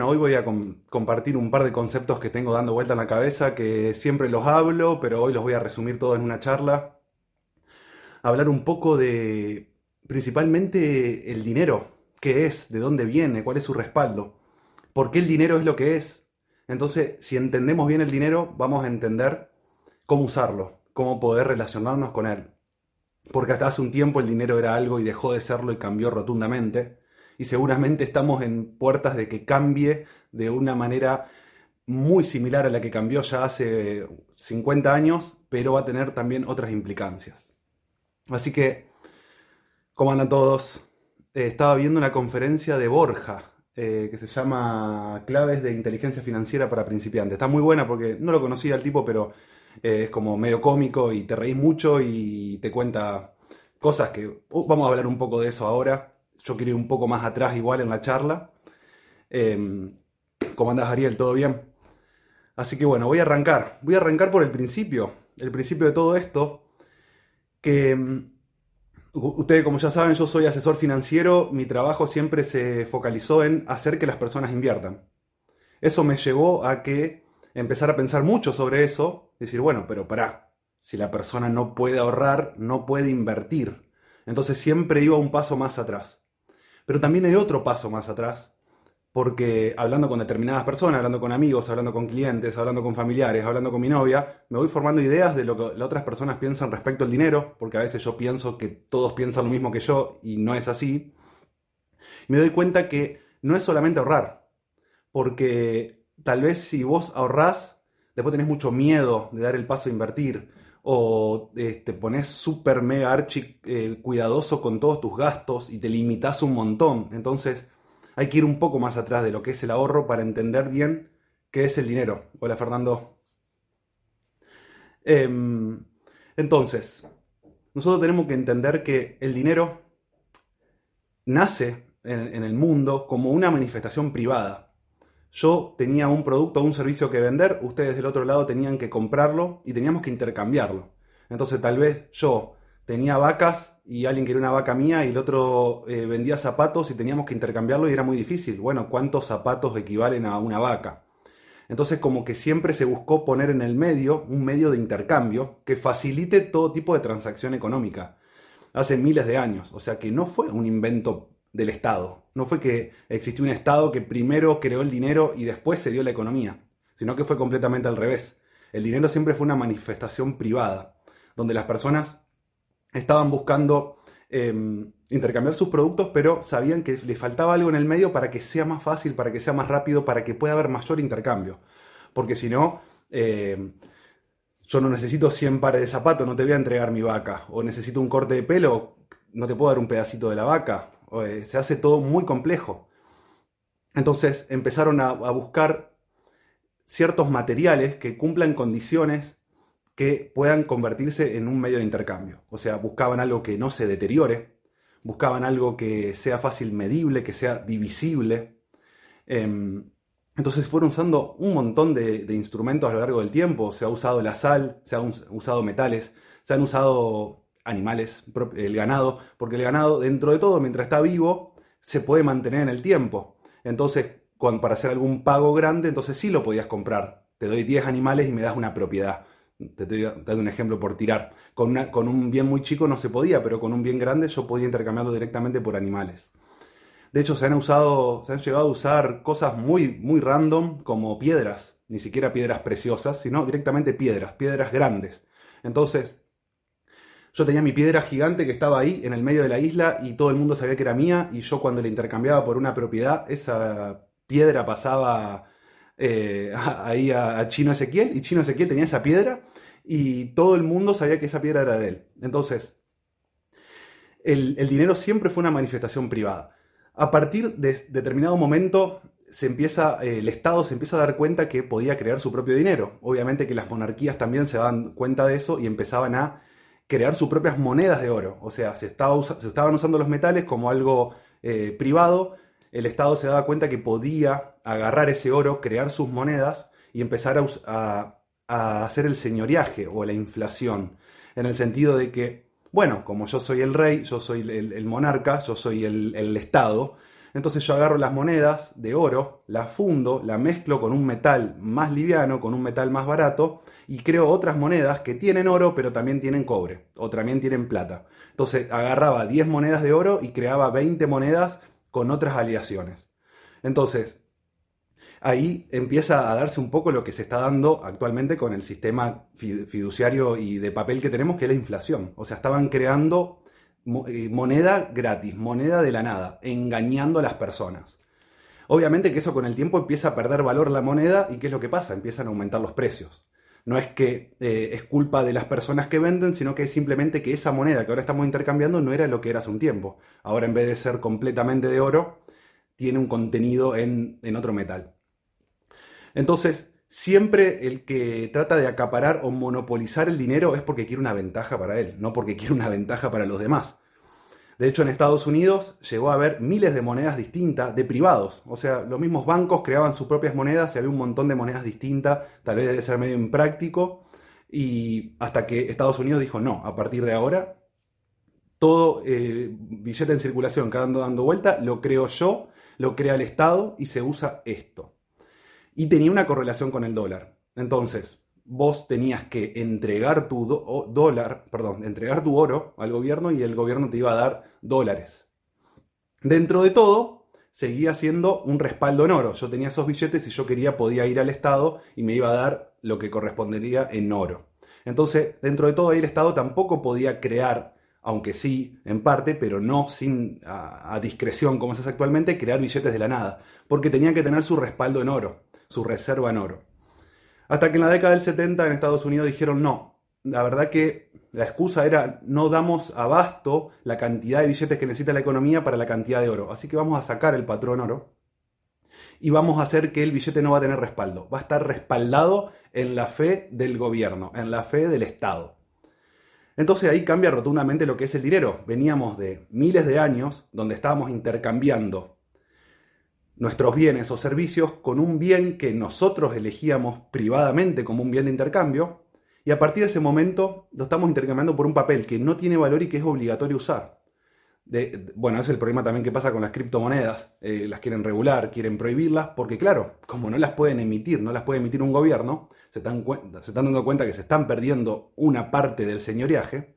Hoy voy a compartir un par de conceptos que tengo dando vuelta en la cabeza, que siempre los hablo, pero hoy los voy a resumir todos en una charla. Hablar un poco de principalmente el dinero, qué es, de dónde viene, cuál es su respaldo, por qué el dinero es lo que es. Entonces, si entendemos bien el dinero, vamos a entender cómo usarlo, cómo poder relacionarnos con él. Porque hasta hace un tiempo el dinero era algo y dejó de serlo y cambió rotundamente y seguramente estamos en puertas de que cambie de una manera muy similar a la que cambió ya hace 50 años, pero va a tener también otras implicancias. Así que, ¿cómo andan todos? Eh, estaba viendo una conferencia de Borja, eh, que se llama Claves de Inteligencia Financiera para Principiantes. Está muy buena porque no lo conocía el tipo, pero eh, es como medio cómico y te reís mucho y te cuenta cosas que... Uh, vamos a hablar un poco de eso ahora. Yo quiero ir un poco más atrás igual en la charla. Eh, ¿Cómo andas, Ariel? ¿Todo bien? Así que bueno, voy a arrancar. Voy a arrancar por el principio. El principio de todo esto. Que em, ustedes, como ya saben, yo soy asesor financiero. Mi trabajo siempre se focalizó en hacer que las personas inviertan. Eso me llevó a que empezar a pensar mucho sobre eso. Decir, bueno, pero pará. Si la persona no puede ahorrar, no puede invertir. Entonces siempre iba un paso más atrás. Pero también hay otro paso más atrás, porque hablando con determinadas personas, hablando con amigos, hablando con clientes, hablando con familiares, hablando con mi novia, me voy formando ideas de lo que las otras personas piensan respecto al dinero, porque a veces yo pienso que todos piensan lo mismo que yo y no es así. Me doy cuenta que no es solamente ahorrar, porque tal vez si vos ahorrás, después tenés mucho miedo de dar el paso a invertir, o te este, pones súper mega archi eh, cuidadoso con todos tus gastos y te limitas un montón. Entonces hay que ir un poco más atrás de lo que es el ahorro para entender bien qué es el dinero. Hola Fernando. Em, entonces, nosotros tenemos que entender que el dinero nace en el mundo como una manifestación privada. Yo tenía un producto o un servicio que vender, ustedes del otro lado tenían que comprarlo y teníamos que intercambiarlo. Entonces tal vez yo tenía vacas y alguien quería una vaca mía y el otro eh, vendía zapatos y teníamos que intercambiarlo y era muy difícil. Bueno, ¿cuántos zapatos equivalen a una vaca? Entonces como que siempre se buscó poner en el medio un medio de intercambio que facilite todo tipo de transacción económica. Hace miles de años. O sea que no fue un invento del Estado. No fue que existió un Estado que primero creó el dinero y después se dio la economía, sino que fue completamente al revés. El dinero siempre fue una manifestación privada, donde las personas estaban buscando em, intercambiar sus productos, pero sabían que le faltaba algo en el medio para que sea más fácil, para que sea más rápido, para que pueda haber mayor intercambio. Porque si no, em, yo no necesito 100 pares de zapatos, no te voy a entregar mi vaca. O necesito un corte de pelo, no te puedo dar un pedacito de la vaca. Eh, se hace todo muy complejo. Entonces empezaron a, buscar ciertos materiales que cumplan condiciones que puedan convertirse en un medio de intercambio. O sea, buscaban algo que no se deteriore, buscaban algo que sea fácil medible, que sea divisible. Em, entonces fueron usando un montón de, de, instrumentos a lo largo del tiempo. Se ha usado la sal, se han usado metales, se han usado animales, el ganado, porque el ganado, dentro de todo, mientras está vivo, se puede mantener en el tiempo. Entonces, cuando, para hacer algún pago grande, entonces sí lo podías comprar. Te doy 10 animales y me das una propiedad. Te doy, un ejemplo por tirar. Con, un bien muy chico no se podía, pero con un bien grande yo podía intercambiarlo directamente por animales. De hecho, se han usado, se han llegado a usar cosas muy, muy random como piedras, ni siquiera piedras preciosas, sino directamente piedras, piedras grandes. Entonces, yo tenía mi piedra gigante que estaba ahí en el medio de la isla y todo el mundo sabía que era mía y yo cuando la intercambiaba por una propiedad, esa piedra pasaba eh, ahí a, Chino Ezequiel y Chino Ezequiel tenía esa piedra y todo el mundo sabía que esa piedra era de él. Entonces, el, dinero siempre fue una manifestación privada. A partir de determinado momento se empieza, eh, el Estado se empieza a dar cuenta que podía crear su propio dinero. Obviamente que las monarquías también se daban cuenta de eso y empezaban a crear sus propias monedas de oro. O sea, se, estaba, se estaban usando los metales como algo eh, privado. El Estado se daba cuenta que podía agarrar ese oro, crear sus monedas y empezar a, hacer el señoriaje o la inflación. En el sentido de que, bueno, como yo soy el rey, yo soy el, monarca, yo soy el, Estado, Entonces yo agarro las monedas de oro, las fundo, la mezclo con un metal más liviano, con un metal más barato, y creo otras monedas que tienen oro, pero también tienen cobre, o también tienen plata. Entonces agarraba 10 monedas de oro y creaba 20 monedas con otras aleaciones. Entonces, ahí empieza a darse un poco lo que se está dando actualmente con el sistema fiduciario y de papel que tenemos, que es la inflación. O sea, estaban creando moneda gratis, moneda de la nada, engañando a las personas. Obviamente que eso con el tiempo empieza a perder valor la moneda y ¿qué es lo que pasa? Empiezan a aumentar los precios. No es que eh, es culpa de las personas que venden, sino que es simplemente que esa moneda que ahora estamos intercambiando no era lo que era hace un tiempo. Ahora en vez de ser completamente de oro, tiene un contenido en, en otro metal. Entonces, siempre el que trata de acaparar o monopolizar el dinero es porque quiere una ventaja para él, no porque quiere una ventaja para los demás. De hecho, en Estados Unidos llegó a haber miles de monedas distintas de privados. O sea, los mismos bancos creaban sus propias monedas y había un montón de monedas distintas. Tal vez debe ser medio impráctico. Y hasta que Estados Unidos dijo, no, a partir de ahora, todo eh, billete en circulación que ando dando vuelta, lo creo yo, lo crea el Estado y se usa esto y tenía una correlación con el dólar. Entonces, vos tenías que entregar tu dólar, perdón, entregar tu oro al gobierno y el gobierno te iba a dar dólares. Dentro de todo, seguía siendo un respaldo en oro. Yo tenía esos billetes y yo quería, podía ir al Estado y me iba a dar lo que correspondería en oro. Entonces, dentro de todo ahí el Estado tampoco podía crear, aunque sí, en parte, pero no sin a, a discreción como se hace actualmente, crear billetes de la nada, porque tenían que tener su respaldo en oro su reserva en oro. Hasta que en la década del 70 en Estados Unidos dijeron no. La verdad que la excusa era no damos abasto la cantidad de billetes que necesita la economía para la cantidad de oro. Así que vamos a sacar el patrón oro y vamos a hacer que el billete no va a tener respaldo. Va a estar respaldado en la fe del gobierno, en la fe del Estado. Entonces ahí cambia rotundamente lo que es el dinero. Veníamos de miles de años donde estábamos intercambiando nuestros bienes o servicios con un bien que nosotros elegíamos privadamente como un bien de intercambio, y a partir de ese momento lo estamos intercambiando por un papel que no tiene valor y que es obligatorio usar. bueno, es el problema también que pasa con las criptomonedas. Eh, las quieren regular, quieren prohibirlas, porque claro, como no las pueden emitir, no las puede emitir un gobierno, se están, se están dando cuenta que se están perdiendo una parte del señoriaje,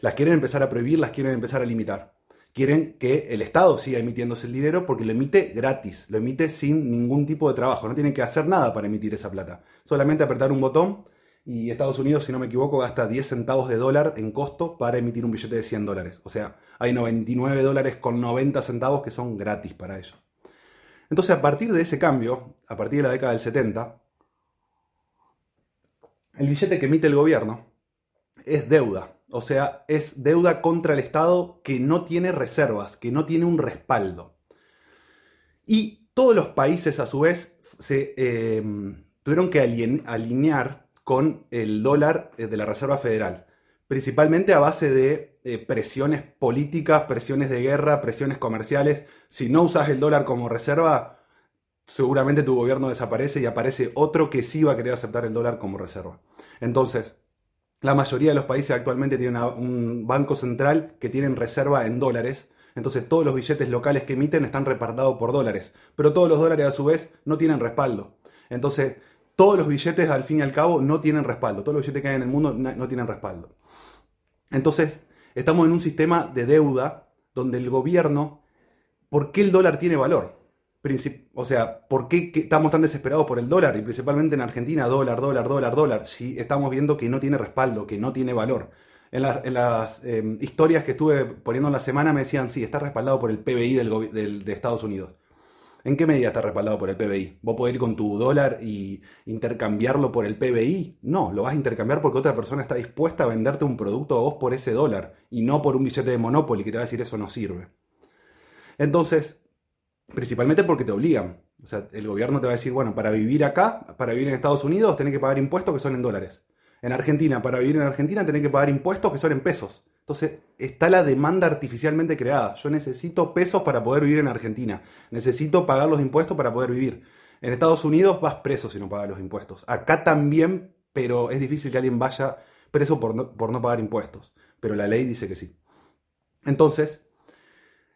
las quieren empezar a prohibir, las quieren empezar a limitar quieren que el Estado siga emitiéndose el dinero porque lo emite gratis, lo emite sin ningún tipo de trabajo, no tienen que hacer nada para emitir esa plata, solamente apretar un botón y Estados Unidos, si no me equivoco, gasta 10 centavos de dólar en costo para emitir un billete de 100 dólares. O sea, hay 99 dólares con 90 centavos que son gratis para ello. Entonces, a partir de ese cambio, a partir de la década del 70, el billete que emite el gobierno es deuda. O sea, es deuda contra el Estado que no tiene reservas, que no tiene un respaldo. Y todos los países a su vez se eh, tuvieron que alinear con el dólar eh, de la Reserva Federal, principalmente a base de eh, presiones políticas, presiones de guerra, presiones comerciales. Si no usas el dólar como reserva, seguramente tu gobierno desaparece y aparece otro que sí va a querer aceptar el dólar como reserva. Entonces, la mayoría de los países actualmente tienen un banco central que tienen reserva en dólares. Entonces todos los billetes locales que emiten están repartados por dólares. Pero todos los dólares a su vez no tienen respaldo. Entonces todos los billetes al fin y al cabo no tienen respaldo. Todos los billetes que hay en el mundo no tienen respaldo. Entonces estamos en un sistema de deuda donde el gobierno, ¿por qué el dólar tiene valor? O sea, ¿por qué estamos tan desesperados por el dólar? Y principalmente en Argentina, dólar, dólar, dólar, dólar. Si estamos viendo que no tiene respaldo, que no tiene valor. En, las em, historias que estuve poniendo en la semana me decían, sí, está respaldado por el PBI del, de Estados Unidos. ¿En qué medida está respaldado por el PBI? ¿Vos podés ir con tu dólar y intercambiarlo por el PBI? No, lo vas a intercambiar porque otra persona está dispuesta a venderte un producto a vos por ese dólar y no por un billete de Monopoly que te va a decir eso no sirve. Entonces, Principalmente porque te obligan. O sea, el gobierno te va a decir, bueno, para vivir acá, para vivir en Estados Unidos, tenés que pagar impuestos que son en dólares. En Argentina, para vivir en Argentina, tenés que pagar impuestos que son en pesos. Entonces, está la demanda artificialmente creada. Yo necesito pesos para poder vivir en Argentina. Necesito pagar los impuestos para poder vivir. En Estados Unidos vas preso si no pagas los impuestos. Acá también, pero es difícil que alguien vaya preso por no, por no pagar impuestos. Pero la ley dice que sí. Entonces,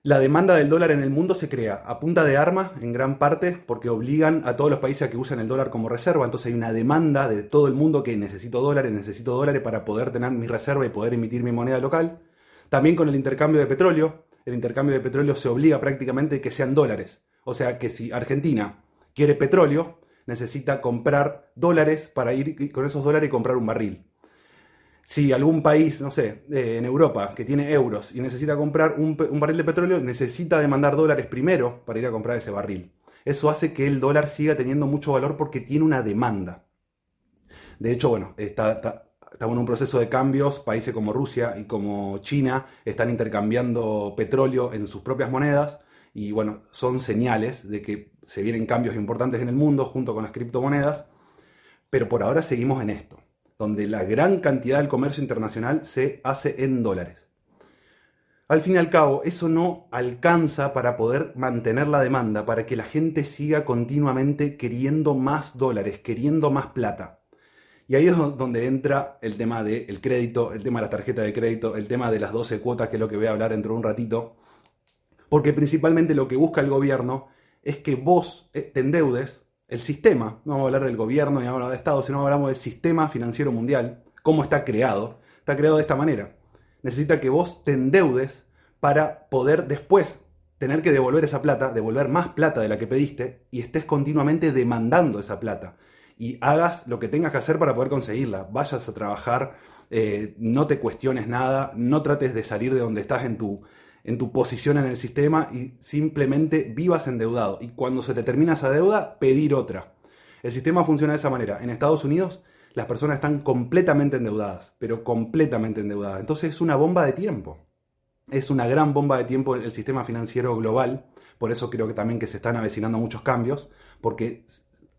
La demanda del dólar en el mundo se crea a punta de armas, en gran parte, porque obligan a todos los países a que usen el dólar como reserva. Entonces hay una demanda de todo el mundo que necesito dólares, necesito dólares para poder tener mi reserva y poder emitir mi moneda local. También con el intercambio de petróleo. El intercambio de petróleo se obliga prácticamente que sean dólares. O sea que si Argentina quiere petróleo, necesita comprar dólares para ir con esos dólares y comprar un barril si algún país, no sé, eh, en Europa, que tiene euros y necesita comprar un, barril de petróleo, necesita demandar dólares primero para ir a comprar ese barril. Eso hace que el dólar siga teniendo mucho valor porque tiene una demanda. De hecho, bueno, está, estamos en un proceso de cambios. Países como Rusia y como China están intercambiando petróleo en sus propias monedas. Y bueno, son señales de que se vienen cambios importantes en el mundo junto con las criptomonedas. Pero por ahora seguimos en esto donde la gran cantidad del comercio internacional se hace en dólares. Al fin y al cabo, eso no alcanza para poder mantener la demanda, para que la gente siga continuamente queriendo más dólares, queriendo más plata. Y ahí es donde entra el tema del crédito, el tema de la tarjeta de crédito, el tema de las 12 cuotas, que es lo que voy a hablar dentro de un ratito. Porque principalmente lo que busca el gobierno es que vos eh, te endeudes el sistema, no vamos a hablar del gobierno ni hablar de Estado, sino hablamos del sistema financiero mundial, cómo está creado. Está creado de esta manera. Necesita que vos te endeudes para poder después tener que devolver esa plata, devolver más plata de la que pediste y estés continuamente demandando esa plata. Y hagas lo que tengas que hacer para poder conseguirla. Vayas a trabajar, eh, no te cuestiones nada, no trates de salir de donde estás en tu, en tu posición en el sistema y simplemente vivas endeudado. Y cuando se te termina esa deuda, pedir otra. El sistema funciona de esa manera. En Estados Unidos las personas están completamente endeudadas, pero completamente endeudadas. Entonces es una bomba de tiempo. Es una gran bomba de tiempo el sistema financiero global. Por eso creo que también que se están avecinando muchos cambios, porque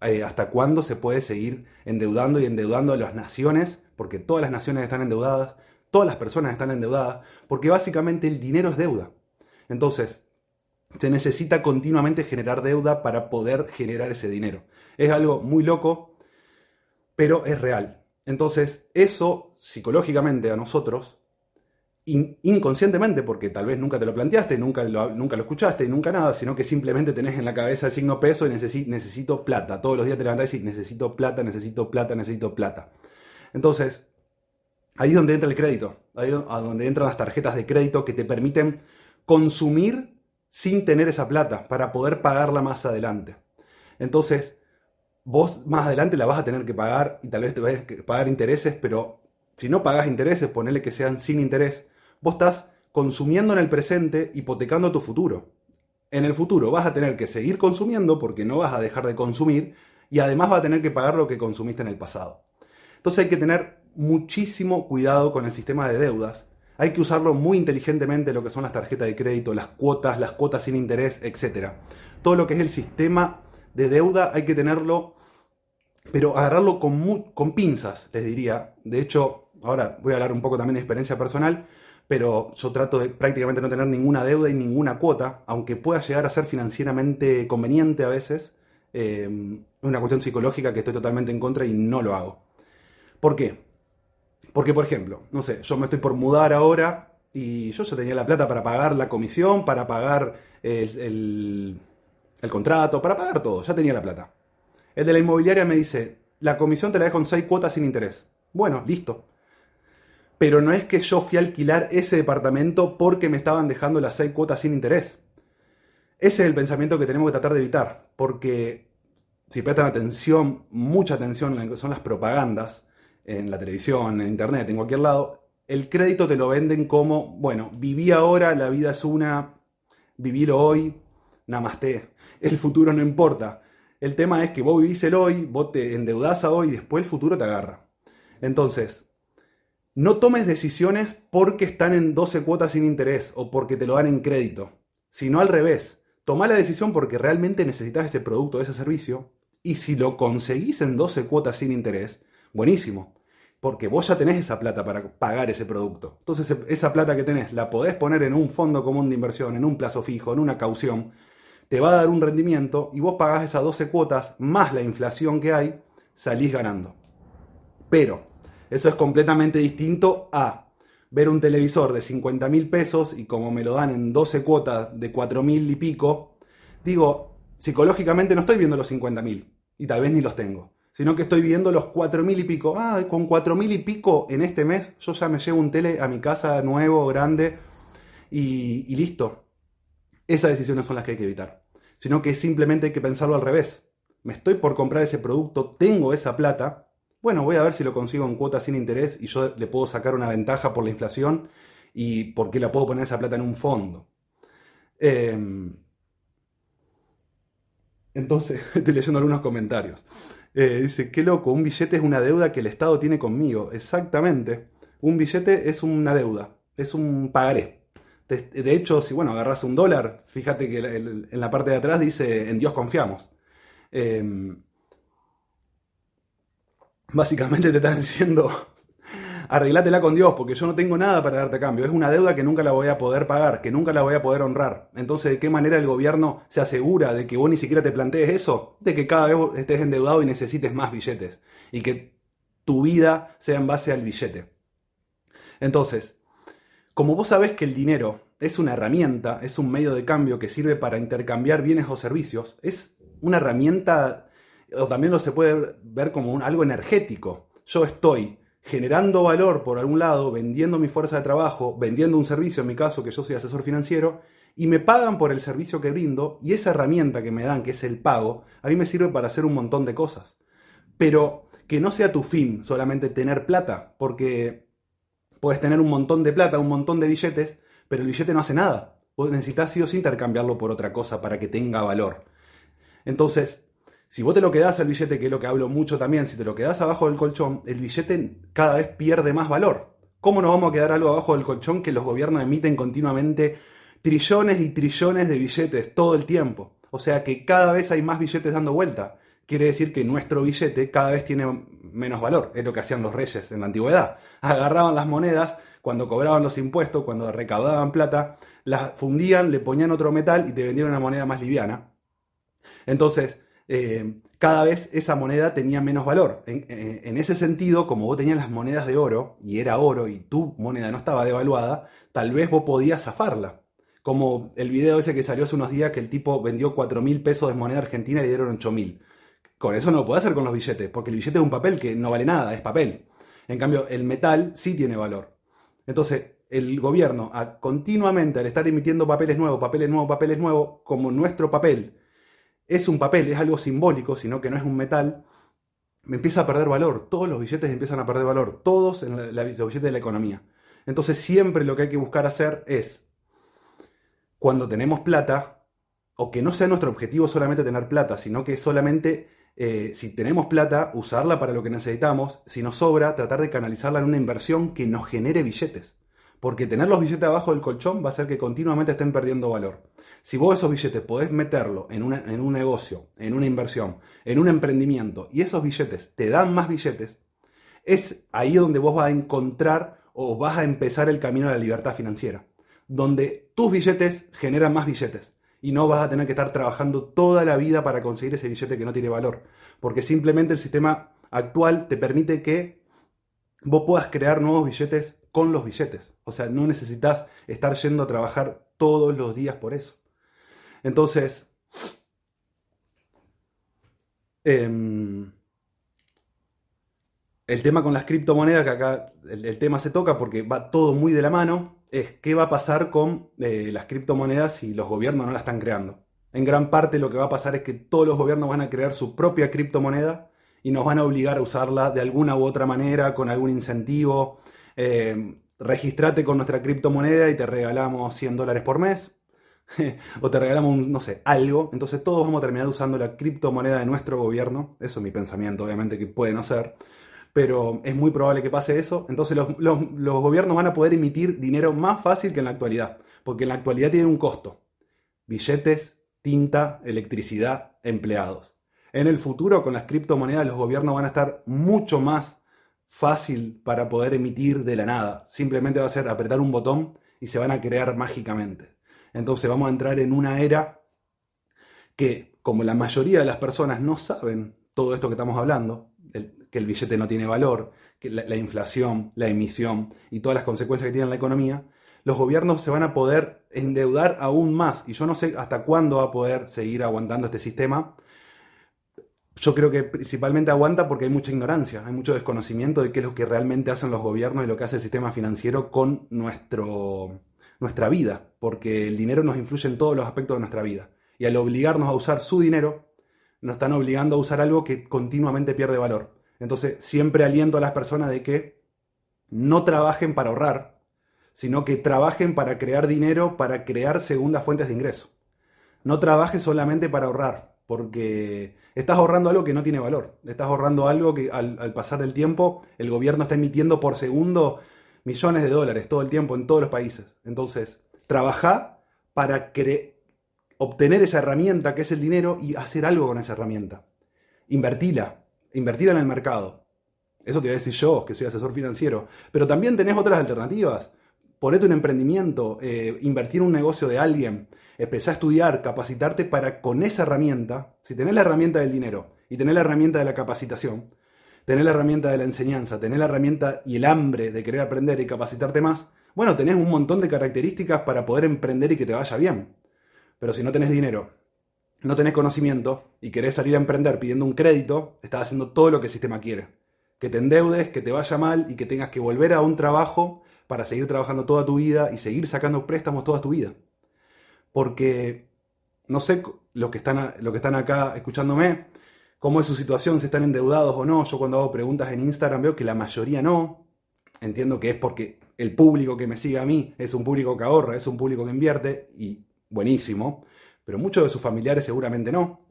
eh, hasta cuándo se puede seguir endeudando y endeudando a las naciones, porque todas las naciones están endeudadas, todas las personas están endeudadas, porque básicamente el dinero es deuda. Entonces, se necesita continuamente generar deuda para poder generar ese dinero. Es algo muy loco, pero es real. Entonces, eso psicológicamente a nosotros, inconscientemente, porque tal vez nunca te lo planteaste, nunca lo, nunca lo escuchaste, nunca nada, sino que simplemente tenés en la cabeza el signo peso y necesito plata. Todos los días te levantás y decís, necesito plata, necesito plata, necesito plata. Entonces, Ahí es donde entra el crédito, ahí es donde entran las tarjetas de crédito que te permiten consumir sin tener esa plata para poder pagarla más adelante. Entonces, vos más adelante la vas a tener que pagar y tal vez te vayas a pagar intereses, pero si no pagas intereses, ponele que sean sin interés, vos estás consumiendo en el presente, hipotecando tu futuro. En el futuro vas a tener que seguir consumiendo porque no vas a dejar de consumir y además vas a tener que pagar lo que consumiste en el pasado. Entonces hay que tener muchísimo cuidado con el sistema de deudas. Hay que usarlo muy inteligentemente lo que son las tarjetas de crédito, las cuotas, las cuotas sin interés, etc. Todo lo que es el sistema de deuda hay que tenerlo, pero agarrarlo con, pinzas, les diría. De hecho, ahora voy a hablar un poco también de experiencia personal, pero yo trato de prácticamente no tener ninguna deuda y ninguna cuota, aunque pueda llegar a ser financieramente conveniente a veces. Es eh, una cuestión psicológica que estoy totalmente en contra y no lo hago. ¿Por qué? Porque, por ejemplo, no sé, yo me estoy por mudar ahora y yo ya tenía la plata para pagar la comisión, para pagar el, contrato, para pagar todo, ya tenía la plata. El de la inmobiliaria me dice, la comisión te la dejo con 6 cuotas sin interés. Bueno, listo. Pero no es que yo fui a alquilar ese departamento porque me estaban dejando las 6 cuotas sin interés. Ese es el pensamiento que tenemos que tratar de evitar, porque si prestan atención, mucha atención en que son las propagandas, en la televisión, en internet, en cualquier lado, el crédito te lo venden como, bueno, viví ahora, la vida es una, vivir hoy, namaste, el futuro no importa. El tema es que vos vivís el hoy, vos te endeudás a hoy y después el futuro te agarra. Entonces, no tomes decisiones porque están en 12 cuotas sin interés o porque te lo dan en crédito, sino al revés. Toma la decisión porque realmente necesitas ese producto, ese servicio, y si lo conseguís en 12 cuotas sin interés, buenísimo, porque vos ya tenés esa plata para pagar ese producto. Entonces esa plata que tenés la podés poner en un fondo común de inversión, en un plazo fijo, en una caución, te va a dar un rendimiento y vos pagás esas 12 cuotas más la inflación que hay, salís ganando. Pero eso es completamente distinto a ver un televisor de 50 mil pesos y como me lo dan en 12 cuotas de 4 mil y pico, digo, psicológicamente no estoy viendo los 50 mil y tal vez ni los tengo, sino que estoy viendo los 4 mil y pico. Ah, con 4 mil y pico en este mes yo ya me llevo un tele a mi casa nuevo, grande y, listo. Esas decisiones son las que hay que evitar, sino que simplemente hay que pensarlo al revés. Me estoy por comprar ese producto, tengo esa plata, bueno, voy a ver si lo consigo en cuotas sin interés y yo le puedo sacar una ventaja por la inflación y por qué la puedo poner esa plata en un fondo. Em, entonces, estoy leyendo algunos comentarios. Eh, dice, qué loco, un billete es una deuda que el Estado tiene conmigo. Exactamente. Un billete es una deuda, es un pagaré. De, hecho, si bueno, agarras un dólar, fíjate que en la parte de atrás dice, en Dios confiamos. Em, Básicamente te están diciendo, arreglátela con Dios, porque yo no tengo nada para darte a cambio. Es una deuda que nunca la voy a poder pagar, que nunca la voy a poder honrar. Entonces, ¿de qué manera el gobierno se asegura de que vos ni siquiera te plantees eso? De que cada vez estés endeudado y necesites más billetes. Y que tu vida sea en base al billete. Entonces, como vos sabés que el dinero es una herramienta, es un medio de cambio que sirve para intercambiar bienes o servicios, es una herramienta o también lo se puede ver como un, algo energético. Yo estoy generando valor por algún lado, vendiendo mi fuerza de trabajo, vendiendo un servicio, en mi caso que yo soy asesor financiero, y me pagan por el servicio que brindo, y esa herramienta que me dan, que es el pago, a mí me sirve para hacer un montón de cosas. Pero que no sea tu fin solamente tener plata, porque puedes tener un montón de plata, un montón de billetes, pero el billete no hace nada. Vos necesitas sí o intercambiarlo por otra cosa para que tenga valor. Entonces, si vos te lo quedás al billete, que es lo que hablo mucho también, si te lo quedás abajo del colchón, el billete cada vez pierde más valor. ¿Cómo nos vamos a quedar algo abajo del colchón que los gobiernos emiten continuamente trillones y trillones de billetes todo el tiempo? O sea que cada vez hay más billetes dando vuelta. Quiere decir que nuestro billete cada vez tiene menos valor. Es lo que hacían los reyes en la antigüedad. Agarraban las monedas cuando cobraban los impuestos, cuando recaudaban plata, las fundían, le ponían otro metal y te vendían una moneda más liviana. Entonces, eh, cada vez esa moneda tenía menos valor. Eh, en, ese sentido, como vos tenías las monedas de oro, y era oro, y tu moneda no estaba devaluada, tal vez vos podías zafarla. Como el video ese que salió hace unos días que el tipo vendió 4 mil pesos de moneda argentina y le dieron 8 mil. Con eso no lo puede hacer con los billetes, porque el billete es un papel que no vale nada, es papel. En cambio, el metal sí tiene valor. Entonces, el gobierno, continuamente al estar emitiendo papeles nuevos, papeles nuevos, papeles nuevos, como nuestro papel es un papel, es algo simbólico, sino que no es un metal, me empieza a perder valor. Todos los billetes empiezan a perder valor, todos en los billetes de la economía. Entonces siempre lo que hay que buscar hacer es, cuando tenemos plata, o que no sea nuestro objetivo solamente tener plata, sino que solamente, eh, si tenemos plata, usarla para lo que necesitamos, si nos sobra, tratar de canalizarla en una inversión que nos genere billetes. Porque tener los billetes abajo del colchón va a hacer que continuamente estén perdiendo valor. Si vos esos billetes podés meterlo en, en un negocio, en una inversión, en un emprendimiento, y esos billetes te dan más billetes, es ahí donde vos vas a encontrar o vas a empezar el camino de la libertad financiera. Donde tus billetes generan más billetes. Y no vas a tener que estar trabajando toda la vida para conseguir ese billete que no tiene valor. Porque simplemente el sistema actual te permite que vos puedas crear nuevos billetes con los billetes. O sea, no necesitas estar yendo a trabajar todos los días por eso. Entonces, em, el tema con las criptomonedas, que acá el, tema se toca porque va todo muy de la mano, es qué va a pasar con eh, las criptomonedas si los gobiernos no las están creando. En gran parte lo que va a pasar es que todos los gobiernos van a crear su propia criptomoneda y nos van a obligar a usarla de alguna u otra manera, con algún incentivo. Eh, registrate con nuestra criptomoneda y te regalamos 100 dólares por mes. o te regalamos, no sé, algo. Entonces todos vamos a terminar usando la criptomoneda de nuestro gobierno. Eso es mi pensamiento, obviamente que puede no ser. Pero es muy probable que pase eso. Entonces los, los gobiernos van a poder emitir dinero más fácil que en la actualidad. Porque en la actualidad tiene un costo. Billetes, tinta, electricidad, empleados. En el futuro, con las criptomonedas, los gobiernos van a estar mucho más fácil para poder emitir de la nada. Simplemente va a ser apretar un botón y se van a crear mágicamente. Entonces vamos a entrar en una era que, como la mayoría de las personas no saben todo esto que estamos hablando, que el billete no tiene valor, la, inflación, la emisión y todas las consecuencias que tiene la economía, los gobiernos se van a poder endeudar aún más. Y yo no sé hasta cuándo va a poder seguir aguantando este sistema. Yo creo que principalmente aguanta porque hay mucha ignorancia, hay mucho desconocimiento de qué es lo que realmente hacen los gobiernos y lo que hace el sistema financiero con nuestro, nuestra vida, porque el dinero nos influye en todos los aspectos de nuestra vida. Y al obligarnos a usar su dinero, nos están obligando a usar algo que continuamente pierde valor. Entonces, siempre aliento a las personas de que no trabajen para ahorrar, sino que trabajen para crear dinero, para crear segundas fuentes de ingreso. No trabajes solamente para ahorrar, porque estás ahorrando algo que no tiene valor. Estás ahorrando algo que al, pasar del tiempo el gobierno está emitiendo por segundo millones de dólares todo el tiempo en todos los países. Entonces, trabaja para obtener esa herramienta que es el dinero y hacer algo con esa herramienta. Invertila, invertir en el mercado. Eso te voy a decir yo, que soy asesor financiero. Pero también tenés otras alternativas. Ponete un emprendimiento, eh, invertir en un negocio de alguien, empezar a estudiar, capacitarte para con esa herramienta, si tenés la herramienta del dinero y tenés la herramienta de la capacitación, tenés la herramienta de la enseñanza, tenés la herramienta y el hambre de querer aprender y capacitarte más, bueno, tenés un montón de características para poder emprender y que te vaya bien. Pero si no tenés dinero no tenés conocimiento y querés salir a emprender pidiendo un crédito, estás haciendo todo lo que el sistema quiere. Que te endeudes, que te vaya mal y que tengas que volver a un trabajo para seguir trabajando toda tu vida y seguir sacando préstamos toda tu vida. Porque no sé los que están, que están acá escuchándome, cómo es su situación, si están endeudados o no. Yo cuando hago preguntas en Instagram veo que la mayoría no. Entiendo que es porque el público que me sigue a mí es un público que ahorra, es un público que invierte y buenísimo pero muchos de sus familiares seguramente no.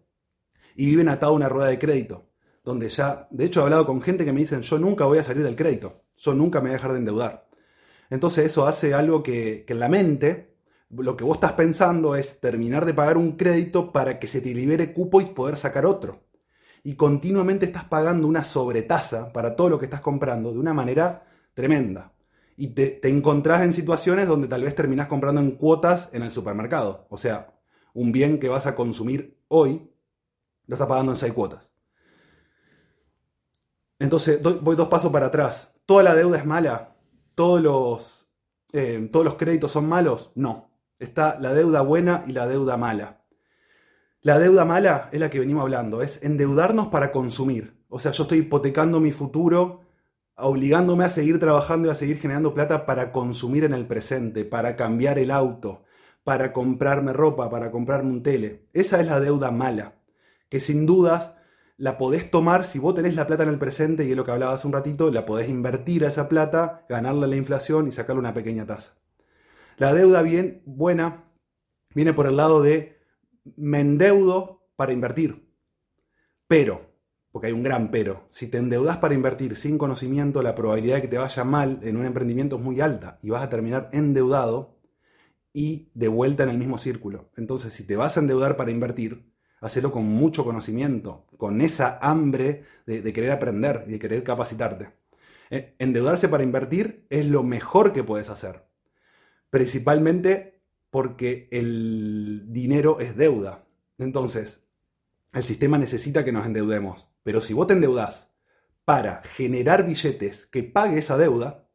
Y viven atados a una rueda de crédito, donde ya, de hecho he hablado con gente que me dicen, yo nunca voy a salir del crédito, yo nunca me voy a dejar de endeudar. Entonces eso hace algo que, que en la mente, lo que vos estás pensando es terminar de pagar un crédito para que se te libere cupo y poder sacar otro. Y continuamente estás pagando una sobretasa para todo lo que estás comprando de una manera tremenda. Y te, encontrás en situaciones donde tal vez terminás comprando en cuotas en el supermercado. O sea, un bien que vas a consumir hoy, lo estás pagando en seis cuotas. Entonces, voy dos pasos para atrás. ¿Toda la deuda es mala? ¿Todos los, eh, ¿Todos los créditos son malos? No. Está la deuda buena y la deuda mala. La deuda mala es la que venimos hablando, es endeudarnos para consumir. O sea, yo estoy hipotecando mi futuro, obligándome a seguir trabajando y a seguir generando plata para consumir en el presente, para cambiar el auto, para comprarme ropa, para comprarme un tele. Esa es la deuda mala, que sin dudas la podés tomar si vos tenés la plata en el presente, y es lo que hablaba hace un ratito, la podés invertir a esa plata, ganarle la inflación y sacarle una pequeña tasa. La deuda bien buena viene por el lado de me endeudo para invertir. Pero, porque hay un gran pero, si te endeudas para invertir sin conocimiento, la probabilidad de que te vaya mal en un emprendimiento es muy alta y vas a terminar endeudado y de vuelta en el mismo círculo. Entonces, si te vas a endeudar para invertir, hacelo con mucho conocimiento, con esa hambre de, querer aprender y de querer capacitarte. Eh, endeudarse para invertir es lo mejor que puedes hacer, principalmente porque el dinero es deuda. Entonces, el sistema necesita que nos endeudemos, pero si vos te endeudas para generar billetes que pague esa deuda,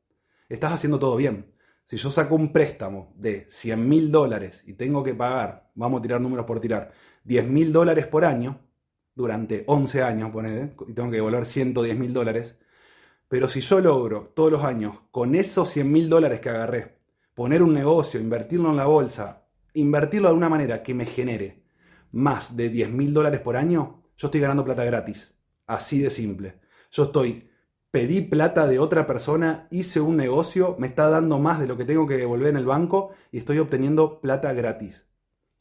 estás haciendo todo bien. Si yo saco un préstamo de 100 mil dólares y tengo que pagar, vamos a tirar números por tirar, 10 mil dólares por año, durante 11 años, y tengo que devolver 110 mil dólares, pero si yo logro todos los años, con esos 100 mil dólares que agarré, poner un negocio, invertirlo en la bolsa, invertirlo de una manera que me genere más de 10 mil dólares por año, yo estoy ganando plata gratis. Así de simple. Yo estoy pedí plata de otra persona, hice un negocio, me está dando más de lo que tengo que devolver en el banco y estoy obteniendo plata gratis.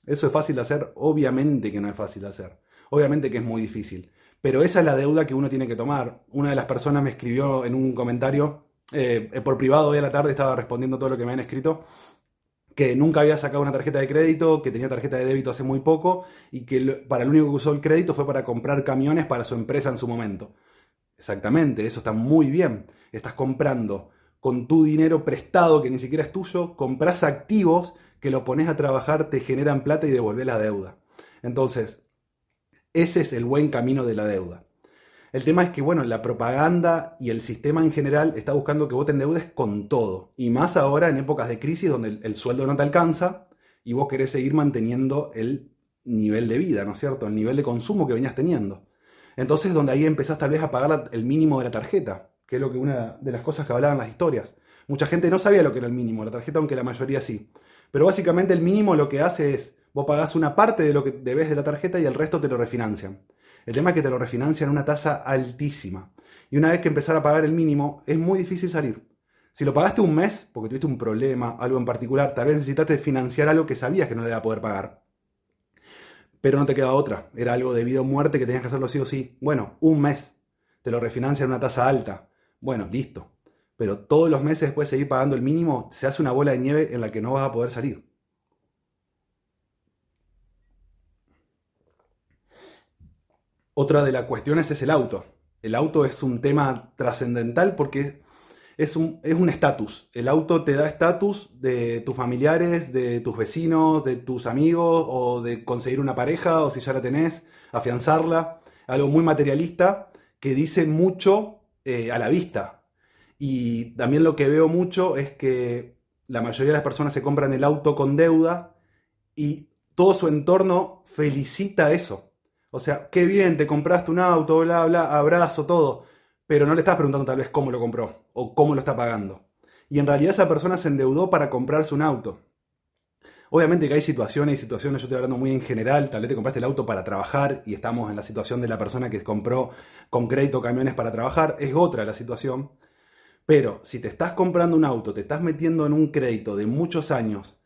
¿Eso es fácil de hacer? Obviamente que no es fácil de hacer. Obviamente que es muy difícil. Pero esa es la deuda que uno tiene que tomar. Una de las personas me escribió en un comentario, eh, por privado hoy a la tarde estaba respondiendo todo lo que me han escrito, que nunca había sacado una tarjeta de crédito, que tenía tarjeta de débito hace muy poco y que para lo único que usó el crédito fue para comprar camiones para su empresa en su momento. Exactamente, eso está muy bien. Estás comprando con tu dinero prestado, que ni siquiera es tuyo, compras activos que lo pones a trabajar, te generan plata y devolvés la deuda. Entonces, ese es el buen camino de la deuda. El tema es que, bueno, la propaganda y el sistema en general está buscando que vos te endeudes con todo. Y más ahora en épocas de crisis donde el, el sueldo no te alcanza y vos querés seguir manteniendo el nivel de vida, ¿no es cierto? El nivel de consumo que venías teniendo. Entonces, donde ahí empezás tal vez a pagar el mínimo de la tarjeta, que es lo que una de las cosas que hablaban las historias. Mucha gente no sabía lo que era el mínimo la tarjeta, aunque la mayoría sí. Pero básicamente el mínimo lo que hace es, vos pagás una parte de lo que debes de la tarjeta y el resto te lo refinancian. El tema es que te lo refinancian a una tasa altísima. Y una vez que empezar a pagar el mínimo, es muy difícil salir. Si lo pagaste un mes, porque tuviste un problema, algo en particular, tal vez necesitaste financiar algo que sabías que no le iba a poder pagar pero no te queda otra. Era algo de vida o muerte que tenías que hacerlo sí o sí. Bueno, un mes. Te lo refinancian una tasa alta. Bueno, listo. Pero todos los meses después de seguir pagando el mínimo, se hace una bola de nieve en la que no vas a poder salir. Otra de las cuestiones es el auto. El auto es un tema trascendental porque es un estatus. el auto te da estatus de tus familiares, de tus vecinos, de tus amigos, o de conseguir una pareja, o si ya la tenés, afianzarla. Algo muy materialista que dice mucho eh, a la vista. Y también lo que veo mucho es que la mayoría de las personas se compran el auto con deuda y todo su entorno felicita eso. O sea, qué bien, te compraste un auto, bla, bla, abrazo, todo pero no le estás preguntando tal vez cómo lo compró o cómo lo está pagando. Y en realidad esa persona se endeudó para comprarse un auto. Obviamente que hay situaciones y situaciones, yo estoy hablando muy en general, tal vez te compraste el auto para trabajar y estamos en la situación de la persona que compró con crédito camiones para trabajar, es otra la situación. Pero si te estás comprando un auto, te estás metiendo en un crédito de muchos años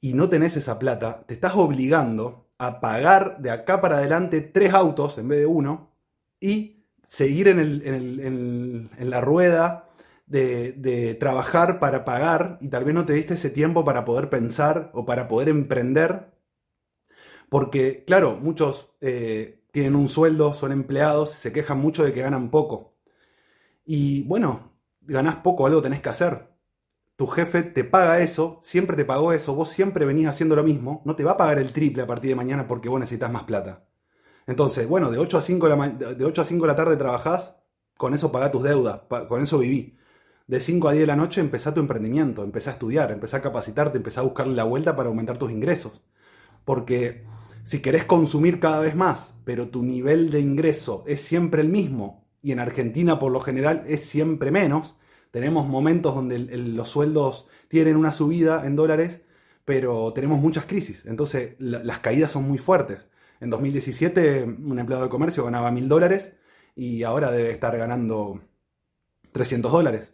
y no tenés esa plata, te estás obligando a pagar de acá para adelante tres autos en vez de uno y seguir en, la rueda de, trabajar para pagar y tal vez no te diste ese tiempo para poder pensar o para poder emprender. Porque, claro, muchos eh, tienen un sueldo, son empleados, se quejan mucho de que ganan poco. Y bueno, ganás poco, algo tenés que hacer. Tu jefe te paga eso, siempre te pagó eso, vos siempre venís haciendo lo mismo, no te va a pagar el triple a partir de mañana porque vos necesitas más plata. Entonces, bueno, de 8 a 5 de la, de 8 a 5 de la tarde trabajás, con eso pagá tus deudas, con eso viví. De 5 a 10 de la noche empezá tu emprendimiento, empezá a estudiar, empezá a capacitarte, empezá a buscarle la vuelta para aumentar tus ingresos. Porque si querés consumir cada vez más, pero tu nivel de ingreso es siempre el mismo, y en Argentina por lo general es siempre menos, tenemos momentos donde los sueldos tienen una subida en dólares, pero tenemos muchas crisis, entonces las caídas son muy fuertes. En 2017 un empleado de comercio ganaba mil dólares y ahora debe estar ganando 300 dólares,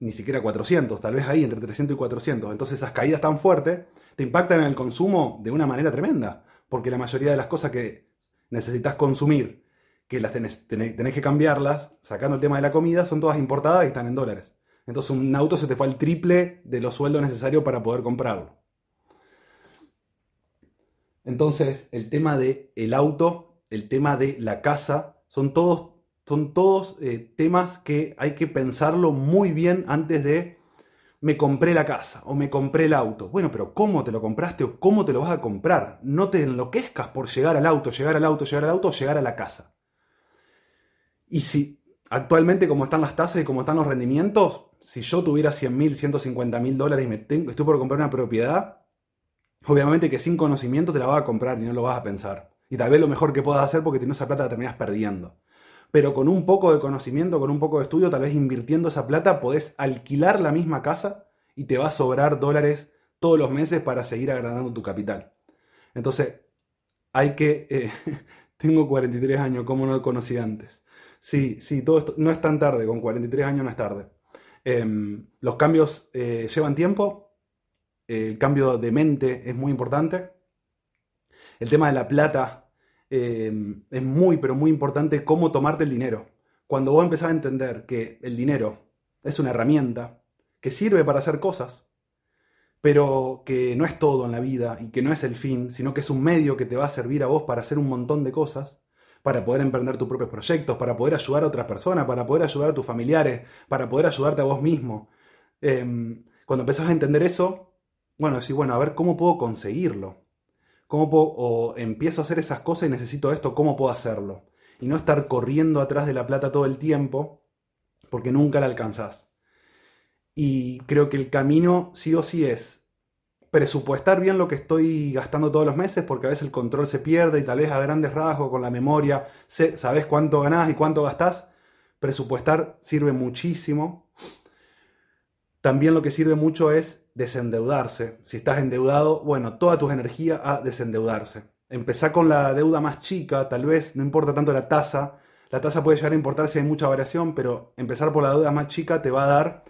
ni siquiera 400, tal vez ahí entre 300 y 400. Entonces esas caídas tan fuertes te impactan en el consumo de una manera tremenda, porque la mayoría de las cosas que necesitas consumir, que las tenés, tenés, que cambiarlas, sacando el tema de la comida, son todas importadas y están en dólares. Entonces un auto se te fue al triple de los sueldos necesarios para poder comprarlo. Entonces, el tema del el auto, el tema de la casa, son todos, son todos eh, temas que hay que pensarlo muy bien antes de me compré la casa o me compré el auto. Bueno, pero ¿cómo te lo compraste o cómo te lo vas a comprar? No te enloquezcas por llegar al auto, llegar al auto, llegar al auto o llegar a la casa. Y si actualmente como están las tasas y como están los rendimientos, si yo tuviera 100 mil, 150 mil dólares y me tengo, estoy por comprar una propiedad, Obviamente que sin conocimiento te la vas a comprar y no lo vas a pensar. Y tal vez lo mejor que puedas hacer porque no esa plata la terminas perdiendo. Pero con un poco de conocimiento, con un poco de estudio, tal vez invirtiendo esa plata podés alquilar la misma casa y te va a sobrar dólares todos los meses para seguir agrandando tu capital. Entonces, hay que... Eh, tengo 43 años, ¿cómo no lo conocí antes? Sí, sí, todo esto no es tan tarde, con 43 años no es tarde. Em, los cambios eh, llevan tiempo, el cambio de mente es muy importante. El tema de la plata eh, es muy, pero muy importante cómo tomarte el dinero. Cuando vos empezás a entender que el dinero es una herramienta que sirve para hacer cosas, pero que no es todo en la vida y que no es el fin, sino que es un medio que te va a servir a vos para hacer un montón de cosas, para poder emprender tus propios proyectos, para poder ayudar a otras personas, para poder ayudar a tus familiares, para poder ayudarte a vos mismo. Em, cuando empezás a entender eso, bueno, decir, bueno, a ver cómo puedo conseguirlo. ¿Cómo puedo, o empiezo a hacer esas cosas y necesito esto, ¿cómo puedo hacerlo? y no estar corriendo atrás de la plata todo el tiempo, porque nunca la alcanzás. Y creo que el camino sí o sí es presupuestar bien lo que estoy gastando todos los meses, porque a veces el control se pierde y tal vez a grandes rasgos con la memoria sabes cuánto ganás y cuánto gastás. Presupuestar sirve muchísimo. También lo que sirve mucho es desendeudarse. Si estás endeudado, bueno, toda tu energía a desendeudarse. Empezar con la deuda más chica, tal vez, no importa tanto la tasa. La tasa puede llegar a importar si hay mucha variación, pero empezar por la deuda más chica te va a dar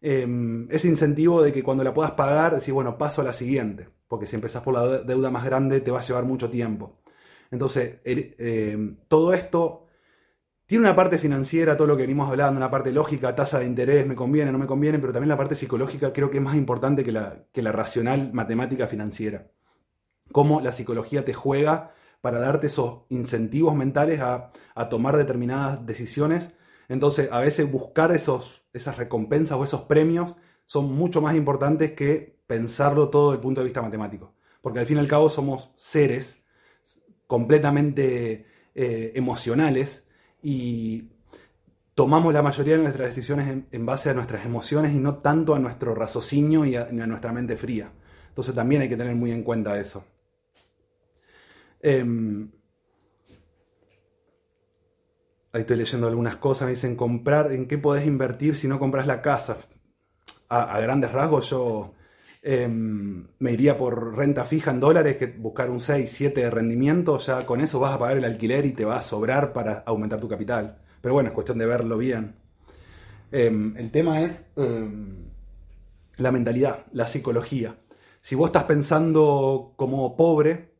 Em, ese incentivo de que cuando la puedas pagar, decís, bueno, paso a la siguiente, porque si empezás por la deuda más grande te va a llevar mucho tiempo. Entonces, em, todo esto tiene una parte financiera, todo lo que venimos hablando, una parte lógica, tasa de interés, me conviene, no me conviene, pero también la parte psicológica creo que es más importante que la, que la racional matemática financiera. Cómo la psicología te juega para darte esos incentivos mentales a, a tomar determinadas decisiones. Entonces, a veces buscar esos esas recompensas o esos premios son mucho más importantes que pensarlo todo desde el punto de vista matemático. Porque al fin y al cabo somos seres completamente eh, emocionales y tomamos la mayoría de nuestras decisiones en, base a nuestras emociones y no tanto a nuestro raciocinio y a, nuestra mente fría. Entonces también hay que tener muy en cuenta eso. Em, Estoy leyendo algunas cosas, me dicen comprar, ¿en qué podés invertir si no compras la casa? A, grandes rasgos yo em, me iría por renta fija en dólares, que buscar un 6, 7 de rendimiento, ya con eso vas a pagar el alquiler y te va a sobrar para aumentar tu capital. Pero bueno, es cuestión de verlo bien. Em, el tema es em, la mentalidad, la psicología. Si vos estás pensando como pobre,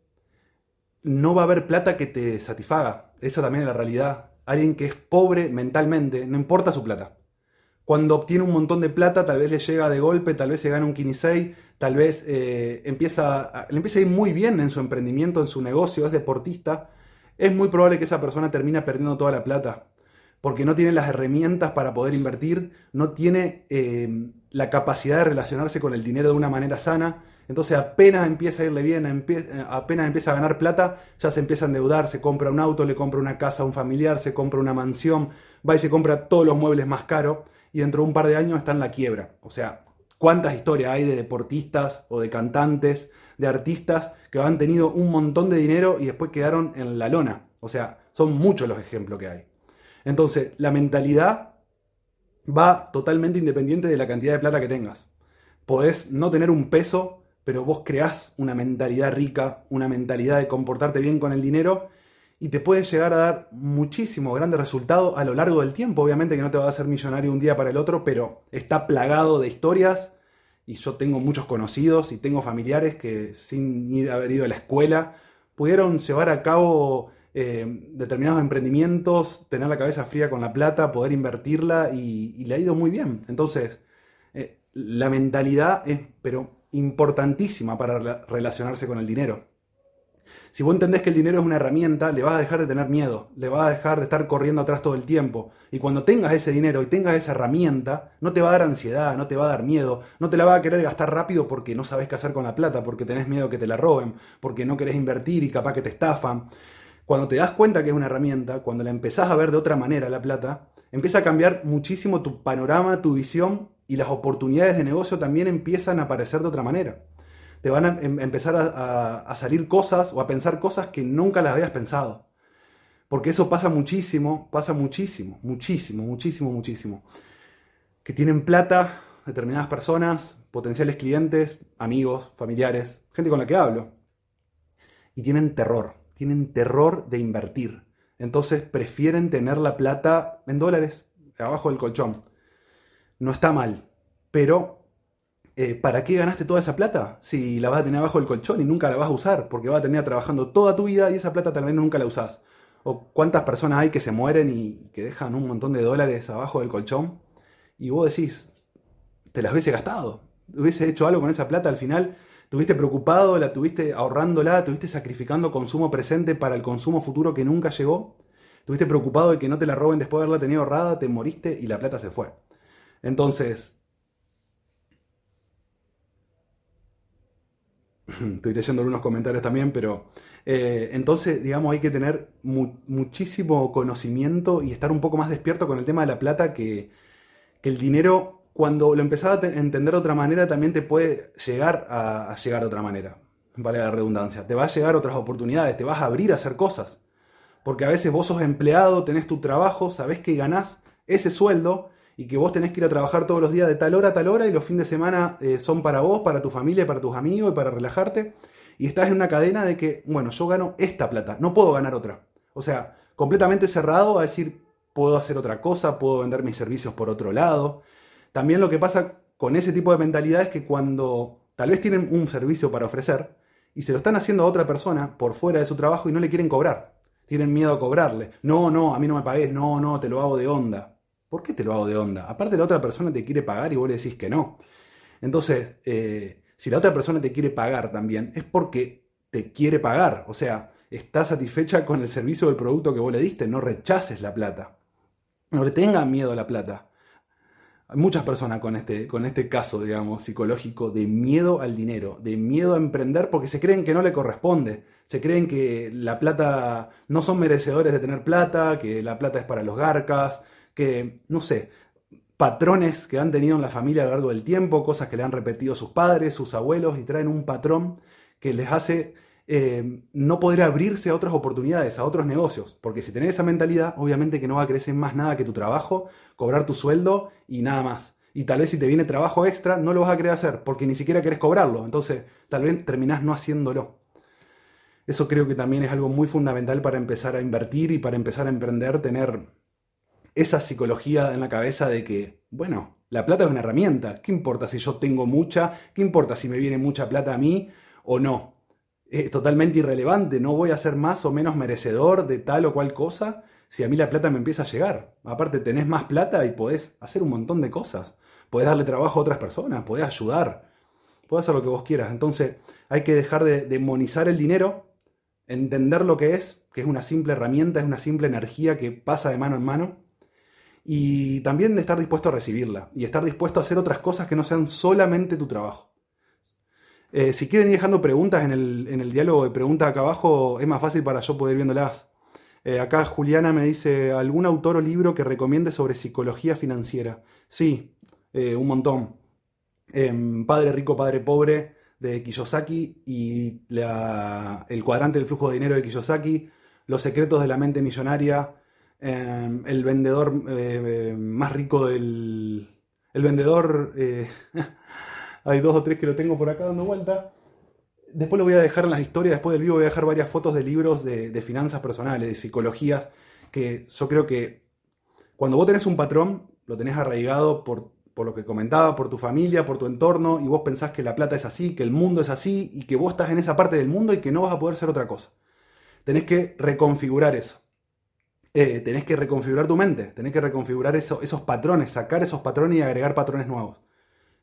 no va a haber plata que te satisfaga. Esa también es la realidad alguien que es pobre mentalmente, no importa su plata. Cuando obtiene un montón de plata, tal vez le llega de golpe, tal vez se gana un Kinisei, tal vez eh, empieza, le empieza a ir muy bien en su emprendimiento, en su negocio, es deportista, es muy probable que esa persona termine perdiendo toda la plata, porque no tiene las herramientas para poder invertir, no tiene eh, la capacidad de relacionarse con el dinero de una manera sana, entonces apenas empieza a irle bien, apenas empieza a ganar plata, ya se empieza a endeudar, se compra un auto, le compra una casa a un familiar, se compra una mansión, va y se compra todos los muebles más caros y dentro de un par de años está en la quiebra. O sea, ¿cuántas historias hay de deportistas o de cantantes, de artistas que han tenido un montón de dinero y después quedaron en la lona? O sea, son muchos los ejemplos que hay. Entonces, la mentalidad va totalmente independiente de la cantidad de plata que tengas. Podés no tener un peso pero vos creás una mentalidad rica, una mentalidad de comportarte bien con el dinero y te puede llegar a dar muchísimo grande resultado a lo largo del tiempo. Obviamente que no te va a hacer millonario un día para el otro, pero está plagado de historias y yo tengo muchos conocidos y tengo familiares que sin ir, haber ido a la escuela pudieron llevar a cabo eh, determinados emprendimientos, tener la cabeza fría con la plata, poder invertirla y, le ha ido muy bien. Entonces, eh, la mentalidad es, pero importantísima para relacionarse con el dinero. Si vos entendés que el dinero es una herramienta, le vas a dejar de tener miedo, le vas a dejar de estar corriendo atrás todo el tiempo. Y cuando tengas ese dinero y tengas esa herramienta, no te va a dar ansiedad, no te va a dar miedo, no te la va a querer gastar rápido porque no sabes qué hacer con la plata, porque tenés miedo que te la roben, porque no querés invertir y capaz que te estafan. Cuando te das cuenta que es una herramienta, cuando la empezás a ver de otra manera la plata, empieza a cambiar muchísimo tu panorama, tu visión y las oportunidades de negocio también empiezan a aparecer de otra manera. Te van a em, empezar a, salir cosas o a pensar cosas que nunca las habías pensado. Porque eso pasa muchísimo, pasa muchísimo, muchísimo, muchísimo, muchísimo. Que tienen plata determinadas personas, potenciales clientes, amigos, familiares, gente con la que hablo. Y tienen terror, tienen terror de invertir. Entonces prefieren tener la plata en dólares, abajo del colchón no está mal, pero eh, ¿para qué ganaste toda esa plata si la vas a tener abajo del colchón y nunca la vas a usar? Porque vas a terminar trabajando toda tu vida y esa plata tal vez nunca la usás. ¿O cuántas personas hay que se mueren y que dejan un montón de dólares abajo del colchón? Y vos decís, te las hubiese gastado, hubiese hecho algo con esa plata al final, tuviste preocupado, la tuviste ahorrándola, tuviste sacrificando consumo presente para el consumo futuro que nunca llegó, tuviste preocupado de que no te la roben después de haberla tenido ahorrada, te moriste y la plata se fue. Entonces, estoy leyendo algunos comentarios también, pero Eh, entonces, digamos, hay que tener muchísimo conocimiento y estar un poco más despierto con el tema de la plata que, el dinero, cuando lo empezás a entender de otra manera, también te puede llegar a, a llegar de otra manera. Vale la redundancia. Te va a llegar otras oportunidades, te vas a abrir a hacer cosas. Porque a veces vos sos empleado, tenés tu trabajo, sabés que ganás ese sueldo y que vos tenés que ir a trabajar todos los días de tal hora a tal hora y los fines de semana eh, son para vos, para tu familia, para tus amigos y para relajarte. Y estás en una cadena de que, bueno, yo gano esta plata, no puedo ganar otra. O sea, completamente cerrado a decir, puedo hacer otra cosa, puedo vender mis servicios por otro lado. También lo que pasa con ese tipo de mentalidad es que cuando tal vez tienen un servicio para ofrecer y se lo están haciendo a otra persona por fuera de su trabajo y no le quieren cobrar tienen miedo a cobrarle. No, no, a mí no me pagues, no, no, te lo hago de onda. ¿Por qué te lo hago de onda? Aparte la otra persona te quiere pagar y vos le decís que no. Entonces, eh, si la otra persona te quiere pagar también, es porque te quiere pagar. O sea, está satisfecha con el servicio del producto que vos le diste, no rechaces la plata. No le tengan miedo a la plata. Hay muchas personas con este, con este caso, digamos, psicológico de miedo al dinero, de miedo a emprender porque se creen que no le corresponde, se creen que la plata no son merecedores de tener plata, que la plata es para los garcas, que, no sé, patrones que han tenido en la familia a lo largo del tiempo, cosas que le han repetido sus padres, sus abuelos, y traen un patrón que les hace eh, no poder abrirse a otras oportunidades, a otros negocios. Porque si tenés esa mentalidad, obviamente que no va a crecer más nada que tu trabajo, cobrar tu sueldo y nada más. Y tal vez si te viene trabajo extra, no lo vas a querer hacer, porque ni siquiera querés cobrarlo. Entonces, tal vez terminás no haciéndolo. Eso creo que también es algo muy fundamental para empezar a invertir y para empezar a emprender, tener esa psicología en la cabeza de que, bueno, la plata es una herramienta. ¿Qué importa si yo tengo mucha? ¿Qué importa si me viene mucha plata a mí o no? Es totalmente irrelevante. No voy a ser más o menos merecedor de tal o cual cosa si a mí la plata me empieza a llegar. Aparte, tenés más plata y podés hacer un montón de cosas. Podés darle trabajo a otras personas, podés ayudar, podés hacer lo que vos quieras. Entonces, hay que dejar de demonizar el dinero entender lo que es, que es una simple herramienta, es una simple energía que pasa de mano en mano, y también estar dispuesto a recibirla, y estar dispuesto a hacer otras cosas que no sean solamente tu trabajo. Eh, si quieren ir dejando preguntas en el, diálogo de preguntas acá abajo, es más fácil para yo poder ir viéndolas. Eh, acá Juliana me dice, ¿algún autor o libro que recomiende sobre psicología financiera? Sí, eh, un montón. Em, padre rico, padre pobre, de Kiyosaki y el cuadrante del flujo de dinero de Kiyosaki, Los secretos de la mente millonaria, em, el vendedor eh, más rico del... El vendedor... Eh, hay dos o tres que lo tengo por acá dando vuelta. Después lo voy a dejar en las historias, después del vivo voy a dejar varias fotos de libros de, de finanzas personales, de psicologías, que yo creo que cuando vos tenés un patrón, lo tenés arraigado por por lo que comentaba, por tu familia, por tu entorno, y vos pensás que la plata es así, que el mundo es así, y que vos estás en esa parte del mundo y que no vas a poder ser otra cosa. Tenés que reconfigurar eso. Eh, tenés que reconfigurar tu mente, tenés que reconfigurar esos patrones, sacar esos patrones y agregar patrones nuevos.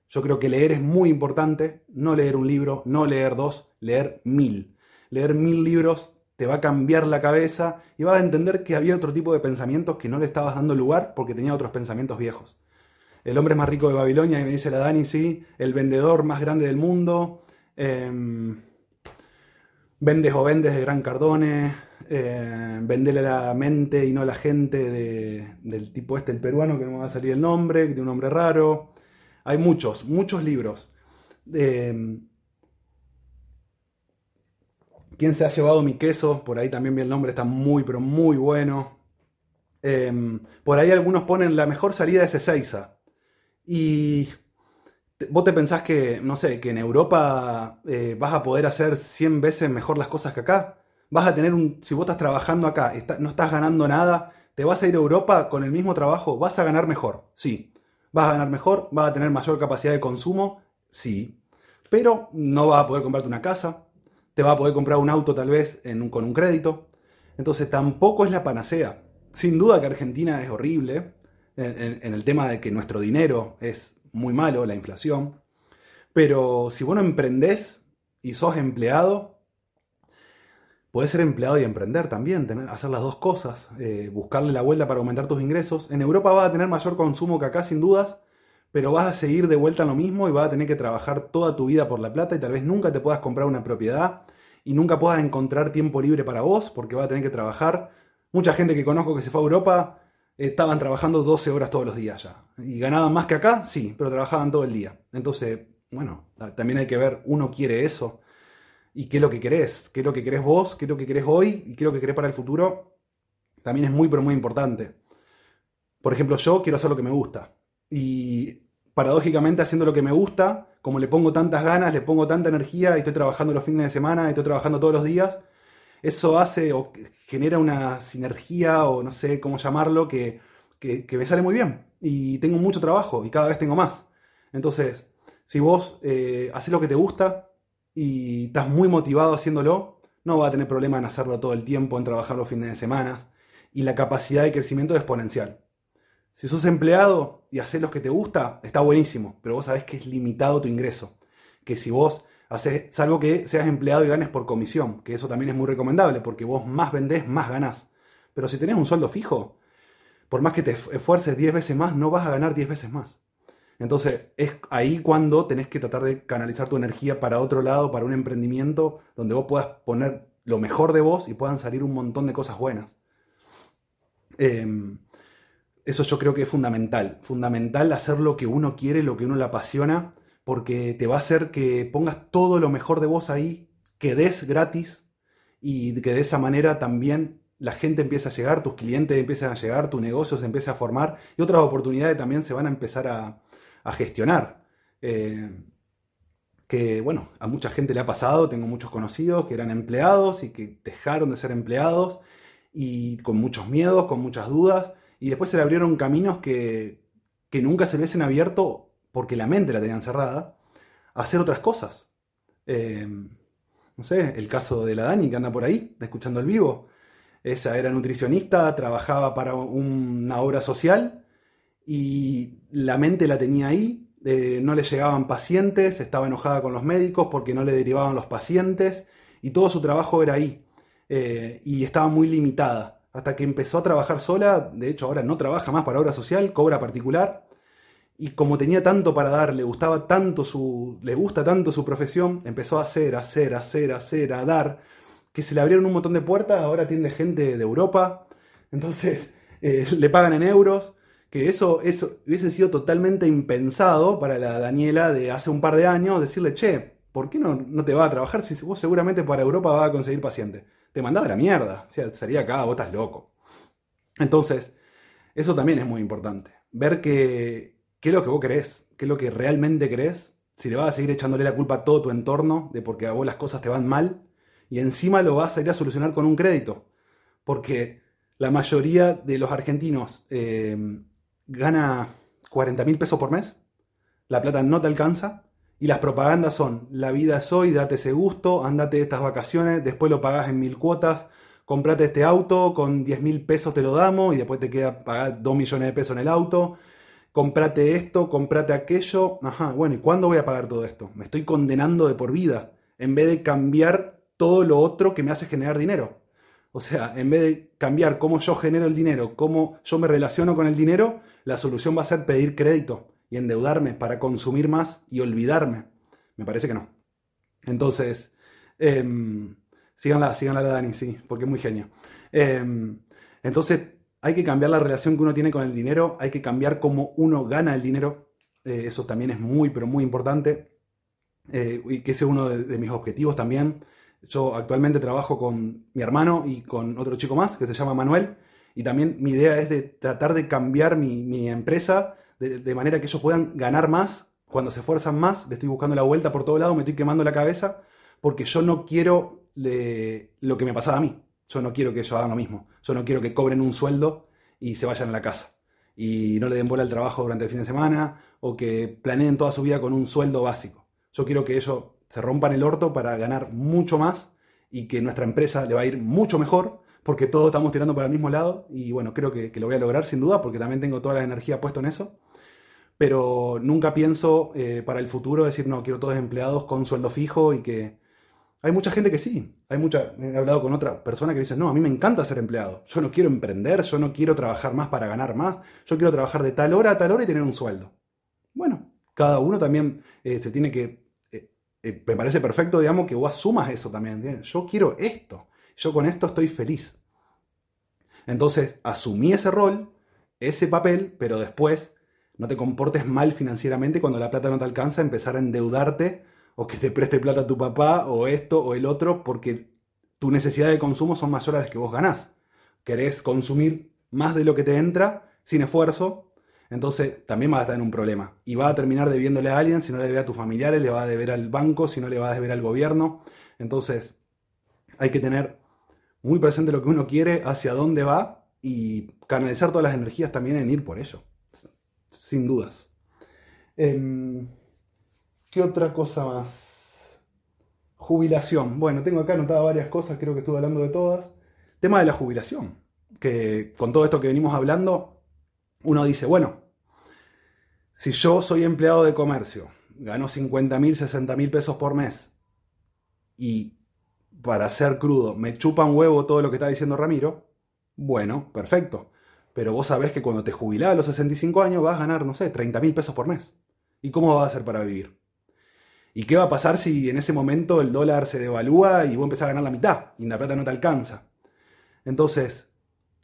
Yo creo que leer es muy importante, no leer un libro, no leer dos, leer mil. Leer mil libros te va a cambiar la cabeza y vas a entender que había otro tipo de pensamientos que no le estabas dando lugar porque tenía otros pensamientos viejos el hombre más rico de Babilonia, y me dice la Dani, sí, el vendedor más grande del mundo, eh, vendes o vendes de Gran Cardone, eh, vendele la mente y no la gente del tipo este, el peruano, que no me va a salir el nombre, que tiene un nombre raro. Hay muchos, muchos libros. Eh, ¿Quién se ha llevado mi queso? Por ahí también vi el nombre, está muy, pero muy bueno. Eh, por ahí algunos ponen la mejor salida de Ezeiza. Y vos te pensás que, no sé, que en Europa eh, vas a poder hacer 100 veces mejor las cosas que acá. Vas a tener un, si vos estás trabajando acá, no estás ganando nada, te vas a ir a Europa con el mismo trabajo, vas a ganar mejor, sí. Vas a ganar mejor, vas a tener mayor capacidad de consumo, sí. Pero no vas a poder comprarte una casa, te vas a poder comprar un auto tal vez con un crédito. Entonces tampoco es la panacea. Sin duda que Argentina es horrible, en, el tema de que nuestro dinero es muy malo, la inflación. Pero si vos no emprendés y sos empleado, podés ser empleado y emprender también, tener, hacer las dos cosas, eh, buscarle la vuelta para aumentar tus ingresos. En Europa vas a tener mayor consumo que acá sin dudas, pero vas a seguir de vuelta lo mismo y vas a tener que trabajar toda tu vida por la plata y tal vez nunca te puedas comprar una propiedad y nunca puedas encontrar tiempo libre para vos porque vas a tener que trabajar. Mucha gente que conozco que se fue a Europa estaban trabajando 12 horas todos los días ya. ¿Y ganaban más que acá? Sí, pero trabajaban todo el día. Entonces, bueno, también hay que ver, uno quiere eso. ¿Y qué es lo que querés? ¿Qué es lo que querés vos? ¿Qué es lo que querés hoy? ¿Y qué es lo que querés para el futuro? También es muy, pero muy importante. Por ejemplo, yo quiero hacer lo que me gusta. Y paradójicamente haciendo lo que me gusta, como le pongo tantas ganas, le pongo tanta energía y estoy trabajando los fines de semana y estoy trabajando todos los días, eso hace o genera una sinergia o no sé cómo llamarlo que, me sale muy bien. Y tengo mucho trabajo y cada vez tengo más. Entonces, si vos eh, haces lo que te gusta y estás muy motivado haciéndolo, no vas a tener problema en hacerlo todo el tiempo, en trabajar los fines de semana. Y la capacidad de crecimiento es exponencial. Si sos empleado y haces lo que te gusta, está buenísimo, pero vos sabés que es limitado tu ingreso. Que si vos haces, salvo que seas empleado y ganes por comisión, que eso también es muy recomendable, porque vos más vendés, más ganás. Pero si tenés un sueldo fijo, por más que te esfuerces 10 veces más, no vas a ganar 10 veces más. Entonces es ahí cuando tenés que tratar de canalizar tu energía para otro lado, para un emprendimiento donde vos puedas poner lo mejor de vos y puedan salir un montón de cosas buenas. Eh, eso yo creo que es fundamental. Fundamental hacer lo que uno quiere, lo que uno le apasiona, porque te va a hacer que pongas todo lo mejor de vos ahí, que des gratis y que de esa manera también la gente empiece a llegar, tus clientes empiezan a llegar, tu negocio se empieza a formar y otras oportunidades también se van a empezar a, gestionar. Eh, que bueno, a mucha gente le ha pasado, tengo muchos conocidos que eran empleados y que dejaron de ser empleados y con muchos miedos, con muchas dudas y después se le abrieron caminos que, nunca se le hubiesen abierto porque la mente la tenían cerrada, a hacer otras cosas. Eh, no sé, el caso de la Dani que anda por ahí, escuchando el vivo. Ella era nutricionista, trabajaba para una obra social y la mente la tenía ahí, no le llegaban pacientes, estaba enojada con los médicos porque no le derivaban los pacientes y todo su trabajo era ahí eh, y estaba muy limitada hasta que empezó a trabajar sola, de hecho ahora no trabaja más para obra social, cobra particular, y como tenía tanto para dar, le gustaba tanto su, le gusta tanto su profesión, empezó a hacer, hacer, hacer, hacer, a dar, que se le abrieron un montón de puertas, ahora atiende gente de Europa, entonces eh, le pagan en euros, que eso, eso hubiese sido totalmente impensado para la Daniela de hace un par de años, decirle, che, ¿por qué no, no te va a trabajar si vos seguramente para Europa vas a conseguir pacientes? te mandaba la mierda. O sea, sería acá, vos estás loco. Entonces, eso también es muy importante. Ver qué es lo que vos querés, qué es lo que realmente querés. Si le vas a seguir echándole la culpa a todo tu entorno de porque a vos las cosas te van mal y encima lo vas a ir a solucionar con un crédito. Porque la mayoría de los argentinos eh, gana 40 mil pesos por mes, la plata no te alcanza y las propagandas son, la vida es hoy, date ese gusto, andate estas vacaciones, después lo pagás en mil cuotas, comprate este auto, con 10 mil pesos te lo damos y después te queda pagar 2 millones de pesos en el auto, comprate esto, comprate aquello, ajá, bueno, ¿y cuándo voy a pagar todo esto? Me estoy condenando de por vida, en vez de cambiar todo lo otro que me hace generar dinero. O sea, en vez de cambiar cómo yo genero el dinero, cómo yo me relaciono con el dinero, la solución va a ser pedir crédito y endeudarme para consumir más y olvidarme. Me parece que no. Entonces, eh, síganla, síganla la Dani, sí, porque es muy genio. Em, entonces, hay que cambiar la relación que uno tiene con el dinero, hay que cambiar cómo uno gana el dinero. Eh, eso también es muy, pero muy importante. Eh, y que ese es uno de, mis objetivos también. Yo actualmente trabajo con mi hermano y con otro chico más que se llama Manuel. Y también mi idea es de tratar de cambiar mi, mi empresa de, manera que ellos puedan ganar más cuando se esfuerzan más, le estoy buscando la vuelta por todo lado, me estoy quemando la cabeza, porque yo no quiero lo que me pasaba a mí. Yo no quiero que ellos hagan lo mismo. Yo no quiero que cobren un sueldo y se vayan a la casa. Y no le den bola al trabajo durante el fin de semana o que planeen toda su vida con un sueldo básico. Yo quiero que ellos se rompan el orto para ganar mucho más y que nuestra empresa le va a ir mucho mejor porque todos estamos tirando para el mismo lado y bueno, creo que, lo voy a lograr sin duda porque también tengo toda la energía puesta en eso pero nunca pienso eh, para el futuro decir, no, quiero todos empleados con sueldo fijo y que... Hay mucha gente que sí, hay mucha, he hablado con otra persona que dice, no, a mí me encanta ser empleado, yo no quiero emprender, yo no quiero trabajar más para ganar más, yo quiero trabajar de tal hora a tal hora y tener un sueldo. Bueno, cada uno también eh, se tiene que eh, me parece perfecto, digamos, que vos asumas eso también. Yo quiero esto. Yo con esto estoy feliz. Entonces, asumí ese rol, ese papel, pero después no te comportes mal financieramente cuando la plata no te alcanza, empezar a endeudarte o que te preste plata a tu papá o esto o el otro, porque tu necesidad de consumo son mayores a las que vos ganás. Querés consumir más de lo que te entra sin esfuerzo, entonces también vas a estar en un problema. Y vas a terminar debiéndole a alguien si no le debe a tus familiares, le va a deber al banco, si no le va a deber al gobierno. Entonces hay que tener muy presente lo que uno quiere, hacia dónde va y canalizar todas las energías también en ir por ello. Sin dudas. Em, ¿Qué otra cosa más? Jubilación. Bueno, tengo acá anotadas varias cosas, creo que estuve hablando de todas. Tema de la jubilación. Que con todo esto que venimos hablando, uno dice, bueno, si yo soy empleado de comercio, gano 50 mil, 60 mil pesos por mes y para ser crudo me chupa un huevo todo lo que está diciendo Ramiro, bueno, perfecto. Pero vos sabés que cuando te jubilás a los 65 años vas a ganar, no sé, 30 mil pesos por mes. ¿Y cómo vas a hacer para vivir? ¿Y qué va a pasar si en ese momento el dólar se devalúa y vos empezás a ganar la mitad y la plata no te alcanza? Entonces,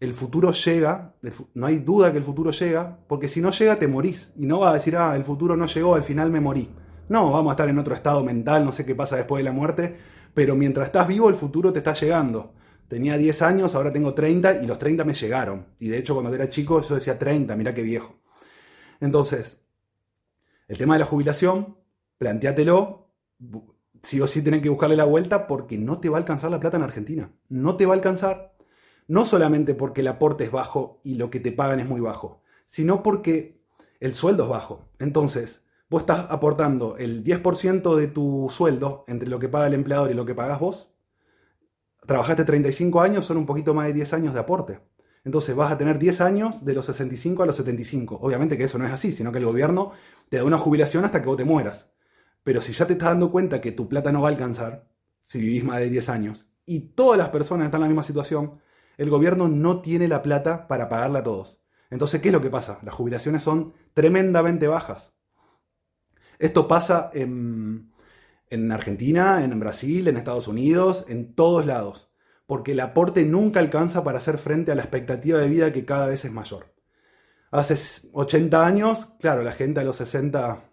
el futuro llega, no hay duda que el futuro llega, porque si no llega te morís y no vas a decir, ah, el futuro no llegó, al final me morí. No, vamos a estar en otro estado mental, no sé qué pasa después de la muerte, pero mientras estás vivo el futuro te está llegando. Tenía 10 años, ahora tengo 30 y los 30 me llegaron. Y de hecho cuando era chico yo decía 30, mira qué viejo. Entonces, el tema de la jubilación, planteátelo, sí o sí tenés que buscarle la vuelta porque no te va a alcanzar la plata en Argentina. No te va a alcanzar no solamente porque el aporte es bajo y lo que te pagan es muy bajo, sino porque el sueldo es bajo. Entonces, vos estás aportando el 10% de tu sueldo entre lo que paga el empleador y lo que pagas vos. Trabajaste 35 años, son un poquito más de 10 años de aporte. Entonces vas a tener 10 años de los 65 a los 75. Obviamente que eso no es así, sino que el gobierno te da una jubilación hasta que vos te mueras. Pero si ya te estás dando cuenta que tu plata no va a alcanzar, si vivís más de 10 años, y todas las personas están en la misma situación, el gobierno no tiene la plata para pagarla a todos. Entonces, ¿qué es lo que pasa? Las jubilaciones son tremendamente bajas. Esto pasa en, Argentina, en Brasil, en Estados Unidos, en todos lados, porque el aporte nunca alcanza para hacer frente a la expectativa de vida que cada vez es mayor. Hace 80 años, claro, la gente a los 60...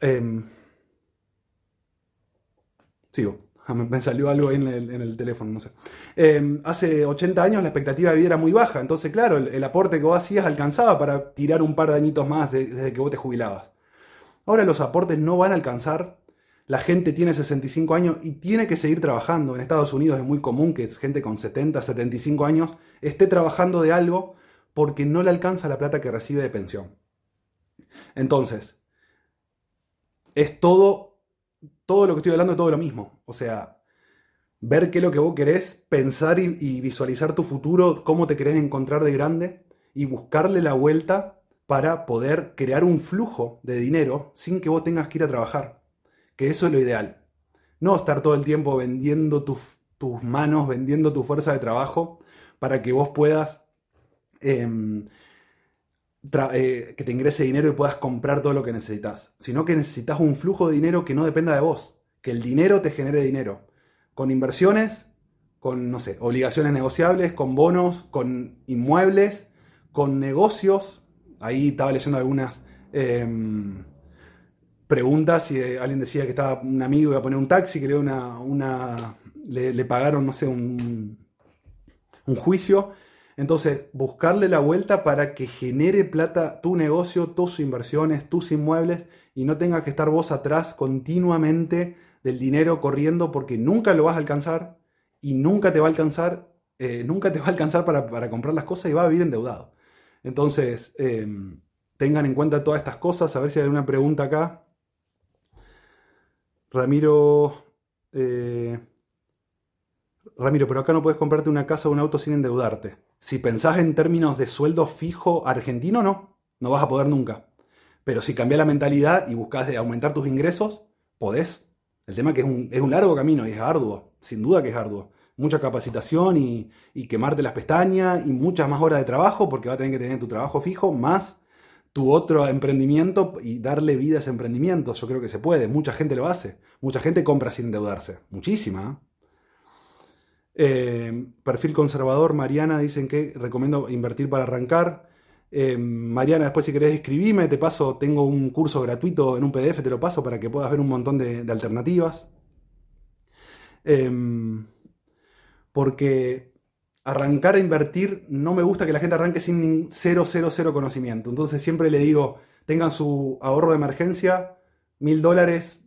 Em, sigo. Me salió algo ahí en el, teléfono, no sé. Em, hace 80 años la expectativa de vida era muy baja, entonces, claro, el, aporte que vos hacías alcanzaba para tirar un par de añitos más desde que vos te jubilabas. Ahora los aportes no van a alcanzar. La gente tiene 65 años y tiene que seguir trabajando. En Estados Unidos es muy común que gente con 70, 75 años esté trabajando de algo porque no le alcanza la plata que recibe de pensión. Entonces, es todo todo lo que estoy hablando es todo lo mismo. O sea, ver qué es lo que vos querés, pensar y, visualizar tu futuro, cómo te querés encontrar de grande y buscarle la vuelta para poder crear un flujo de dinero sin que vos tengas que ir a trabajar. Que eso es lo ideal. No estar todo el tiempo vendiendo tus, manos, vendiendo tu fuerza de trabajo para que vos puedas em, eh, que te ingrese dinero y puedas comprar todo lo que necesitas, sino que necesitas un flujo de dinero que no dependa de vos, que el dinero te genere dinero, con inversiones, con, no sé, obligaciones negociables, con bonos, con inmuebles, con negocios. Ahí estaba leyendo algunas em, preguntas y eh, alguien decía que estaba un amigo iba a poner un taxi, que le, una, una, le, pagaron, no sé, un, un juicio entonces, buscarle la vuelta para que genere plata tu negocio, tus inversiones, tus inmuebles y no tengas que estar vos atrás continuamente del dinero corriendo porque nunca lo vas a alcanzar y nunca te va a alcanzar, eh, nunca te va a alcanzar para, comprar las cosas y va a vivir endeudado. Entonces, em, tengan en cuenta todas estas cosas, a ver si hay alguna pregunta acá. Ramiro, eh, Ramiro, pero acá no puedes comprarte una casa o un auto sin endeudarte. Si pensás en términos de sueldo fijo argentino, no, no vas a poder nunca. Pero si cambias la mentalidad y buscas de aumentar tus ingresos, podés. El tema es que es un, es un, largo camino y es arduo, sin duda que es arduo. Mucha capacitación y, y quemarte las pestañas y muchas más horas de trabajo porque vas a tener que tener tu trabajo fijo más tu otro emprendimiento y darle vida a ese emprendimiento. Yo creo que se puede, mucha gente lo hace, mucha gente compra sin endeudarse, muchísima. Eh, perfil conservador, Mariana, dicen que recomiendo invertir para arrancar. Eh, Mariana, después si querés escribime, te paso, tengo un curso gratuito en un PDF, te lo paso para que puedas ver un montón de, alternativas. Em, porque arrancar a invertir, no me gusta que la gente arranque sin cero, cero, cero conocimiento. Entonces siempre le digo, tengan su ahorro de emergencia, mil dólares,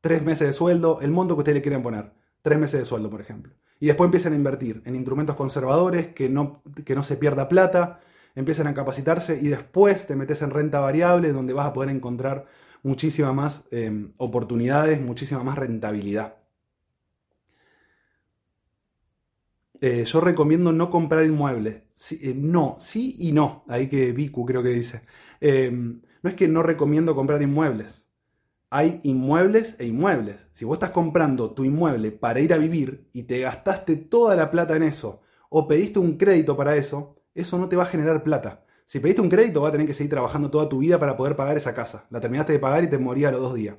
tres meses de sueldo, el monto que ustedes le quieran poner, tres meses de sueldo, por ejemplo. Y después empiezan a invertir en instrumentos conservadores, que no, que no se pierda plata, empiezan a capacitarse y después te metes en renta variable, donde vas a poder encontrar muchísimas más eh, oportunidades, muchísima más rentabilidad. Eh, yo recomiendo no comprar inmuebles. Eh, no, sí y no. Ahí que Vicu creo que dice. Eh, no es que no recomiendo comprar inmuebles. Hay inmuebles e inmuebles. Si vos estás comprando tu inmueble para ir a vivir y te gastaste toda la plata en eso, o pediste un crédito para eso, eso no te va a generar plata. Si pediste un crédito, vas a tener que seguir trabajando toda tu vida para poder pagar esa casa. La terminaste de pagar y te moría a los dos días.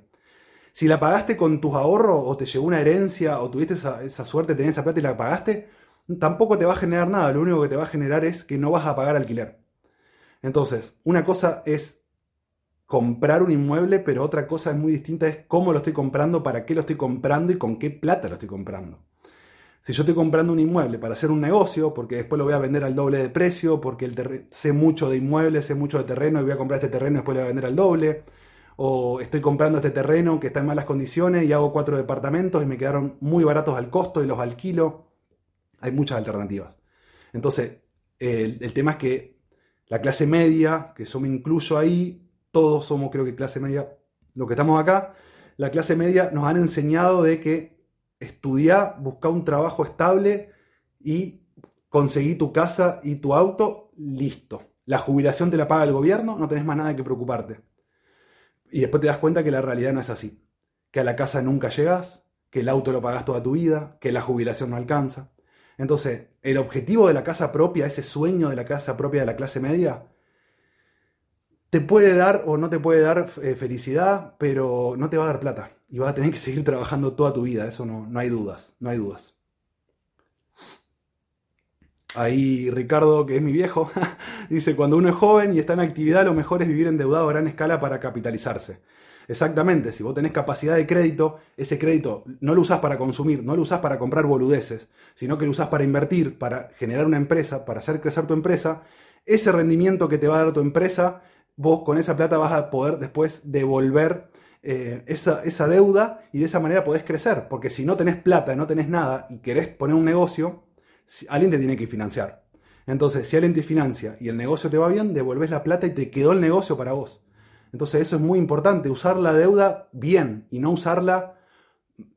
Si la pagaste con tus ahorros, o te llegó una herencia, o tuviste esa, esa suerte de tener esa plata y la pagaste, tampoco te va a generar nada, lo único que te va a generar es que no vas a pagar alquiler. Entonces, una cosa es comprar un inmueble, pero otra cosa es muy distinta, es cómo lo estoy comprando, para qué lo estoy comprando y con qué plata lo estoy comprando. Si yo estoy comprando un inmueble para hacer un negocio, porque después lo voy a vender al doble de precio, porque el sé mucho de inmuebles, sé mucho de terreno y voy a comprar este terreno y después lo voy a vender al doble, o estoy comprando este terreno que está en malas condiciones y hago cuatro departamentos y me quedaron muy baratos al costo y los alquilo, hay muchas alternativas. Entonces, el, tema es que la clase media, que yo me incluyo ahí, todos somos creo que clase media, lo que estamos acá, la clase media nos han enseñado de que estudiar, buscar un trabajo estable y conseguir tu casa y tu auto, listo. La jubilación te la paga el gobierno, no tenés más nada que preocuparte. Y después te das cuenta que la realidad no es así. Que a la casa nunca llegas, que el auto lo pagas toda tu vida, que la jubilación no alcanza. Entonces, el objetivo de la casa propia, ese sueño de la casa propia de la clase media, te puede dar o no te puede dar eh, felicidad, pero no te va a dar plata. Y vas a tener que seguir trabajando toda tu vida, eso no, no hay dudas, no hay dudas. Ahí Ricardo, que es mi viejo, dice, cuando uno es joven y está en actividad, lo mejor es vivir endeudado a gran escala para capitalizarse. Exactamente, si vos tenés capacidad de crédito, ese crédito no lo usás para consumir, no lo usás para comprar boludeces, sino que lo usás para invertir, para generar una empresa, para hacer crecer tu empresa, ese rendimiento que te va a dar tu empresa, vos con esa plata vas a poder después devolver eh, esa, esa, deuda y de esa manera podés crecer, porque si no tenés plata, no tenés nada y querés poner un negocio, alguien te tiene que financiar. Entonces, si alguien te financia y el negocio te va bien, devolvés la plata y te quedó el negocio para vos. Entonces eso es muy importante, usar la deuda bien y no usarla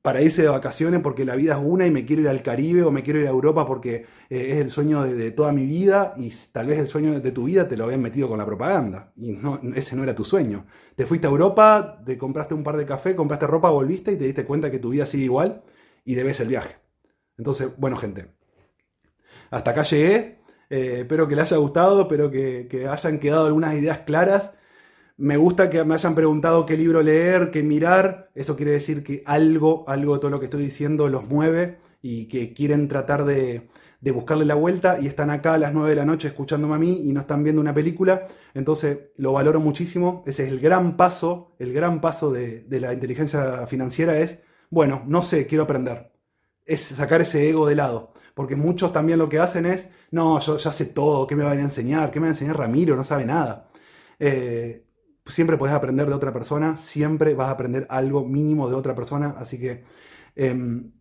para irse de vacaciones porque la vida es una y me quiero ir al Caribe o me quiero ir a Europa porque eh, es el sueño de, toda mi vida y tal vez el sueño de tu vida te lo habían metido con la propaganda y no, ese no era tu sueño. Te fuiste a Europa, te compraste un par de café, compraste ropa, volviste y te diste cuenta que tu vida sigue igual y debes el viaje. Entonces, bueno gente, hasta acá llegué, eh, espero que les haya gustado, espero que, que hayan quedado algunas ideas claras me gusta que me hayan preguntado qué libro leer, qué mirar. Eso quiere decir que algo, algo de todo lo que estoy diciendo los mueve y que quieren tratar de, buscarle la vuelta y están acá a las 9 de la noche escuchándome a mí y no están viendo una película. Entonces lo valoro muchísimo. Ese es el gran paso, el gran paso de, de la inteligencia financiera es, bueno, no sé, quiero aprender. Es sacar ese ego de lado. Porque muchos también lo que hacen es, no, yo ya sé todo, ¿qué me van a enseñar? ¿Qué me va a enseñar Ramiro? No sabe nada. Eh, siempre puedes aprender de otra persona, siempre vas a aprender algo mínimo de otra persona, así que em,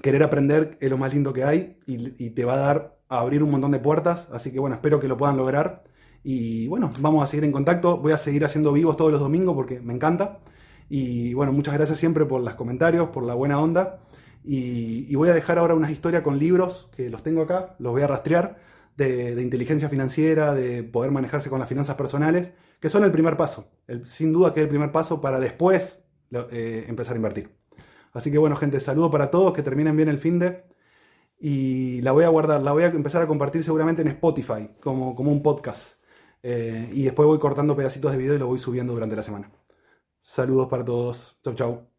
querer aprender es lo más lindo que hay y, te va a dar a abrir un montón de puertas, así que bueno, espero que lo puedan lograr y bueno, vamos a seguir en contacto, voy a seguir haciendo vivos todos los domingos porque me encanta y bueno, muchas gracias siempre por los comentarios, por la buena onda y, voy a dejar ahora unas historias con libros que los tengo acá, los voy a rastrear de, de inteligencia financiera, de poder manejarse con las finanzas personales que son el primer paso. sin duda que es el primer paso para después eh, empezar a invertir. Así que bueno, gente, saludo para todos, que terminen bien el fin de. Y la voy a guardar, la voy a empezar a compartir seguramente en Spotify, como, como un podcast. y después voy cortando pedacitos de video y lo voy subiendo durante la semana. Saludos para todos. Chau, chau.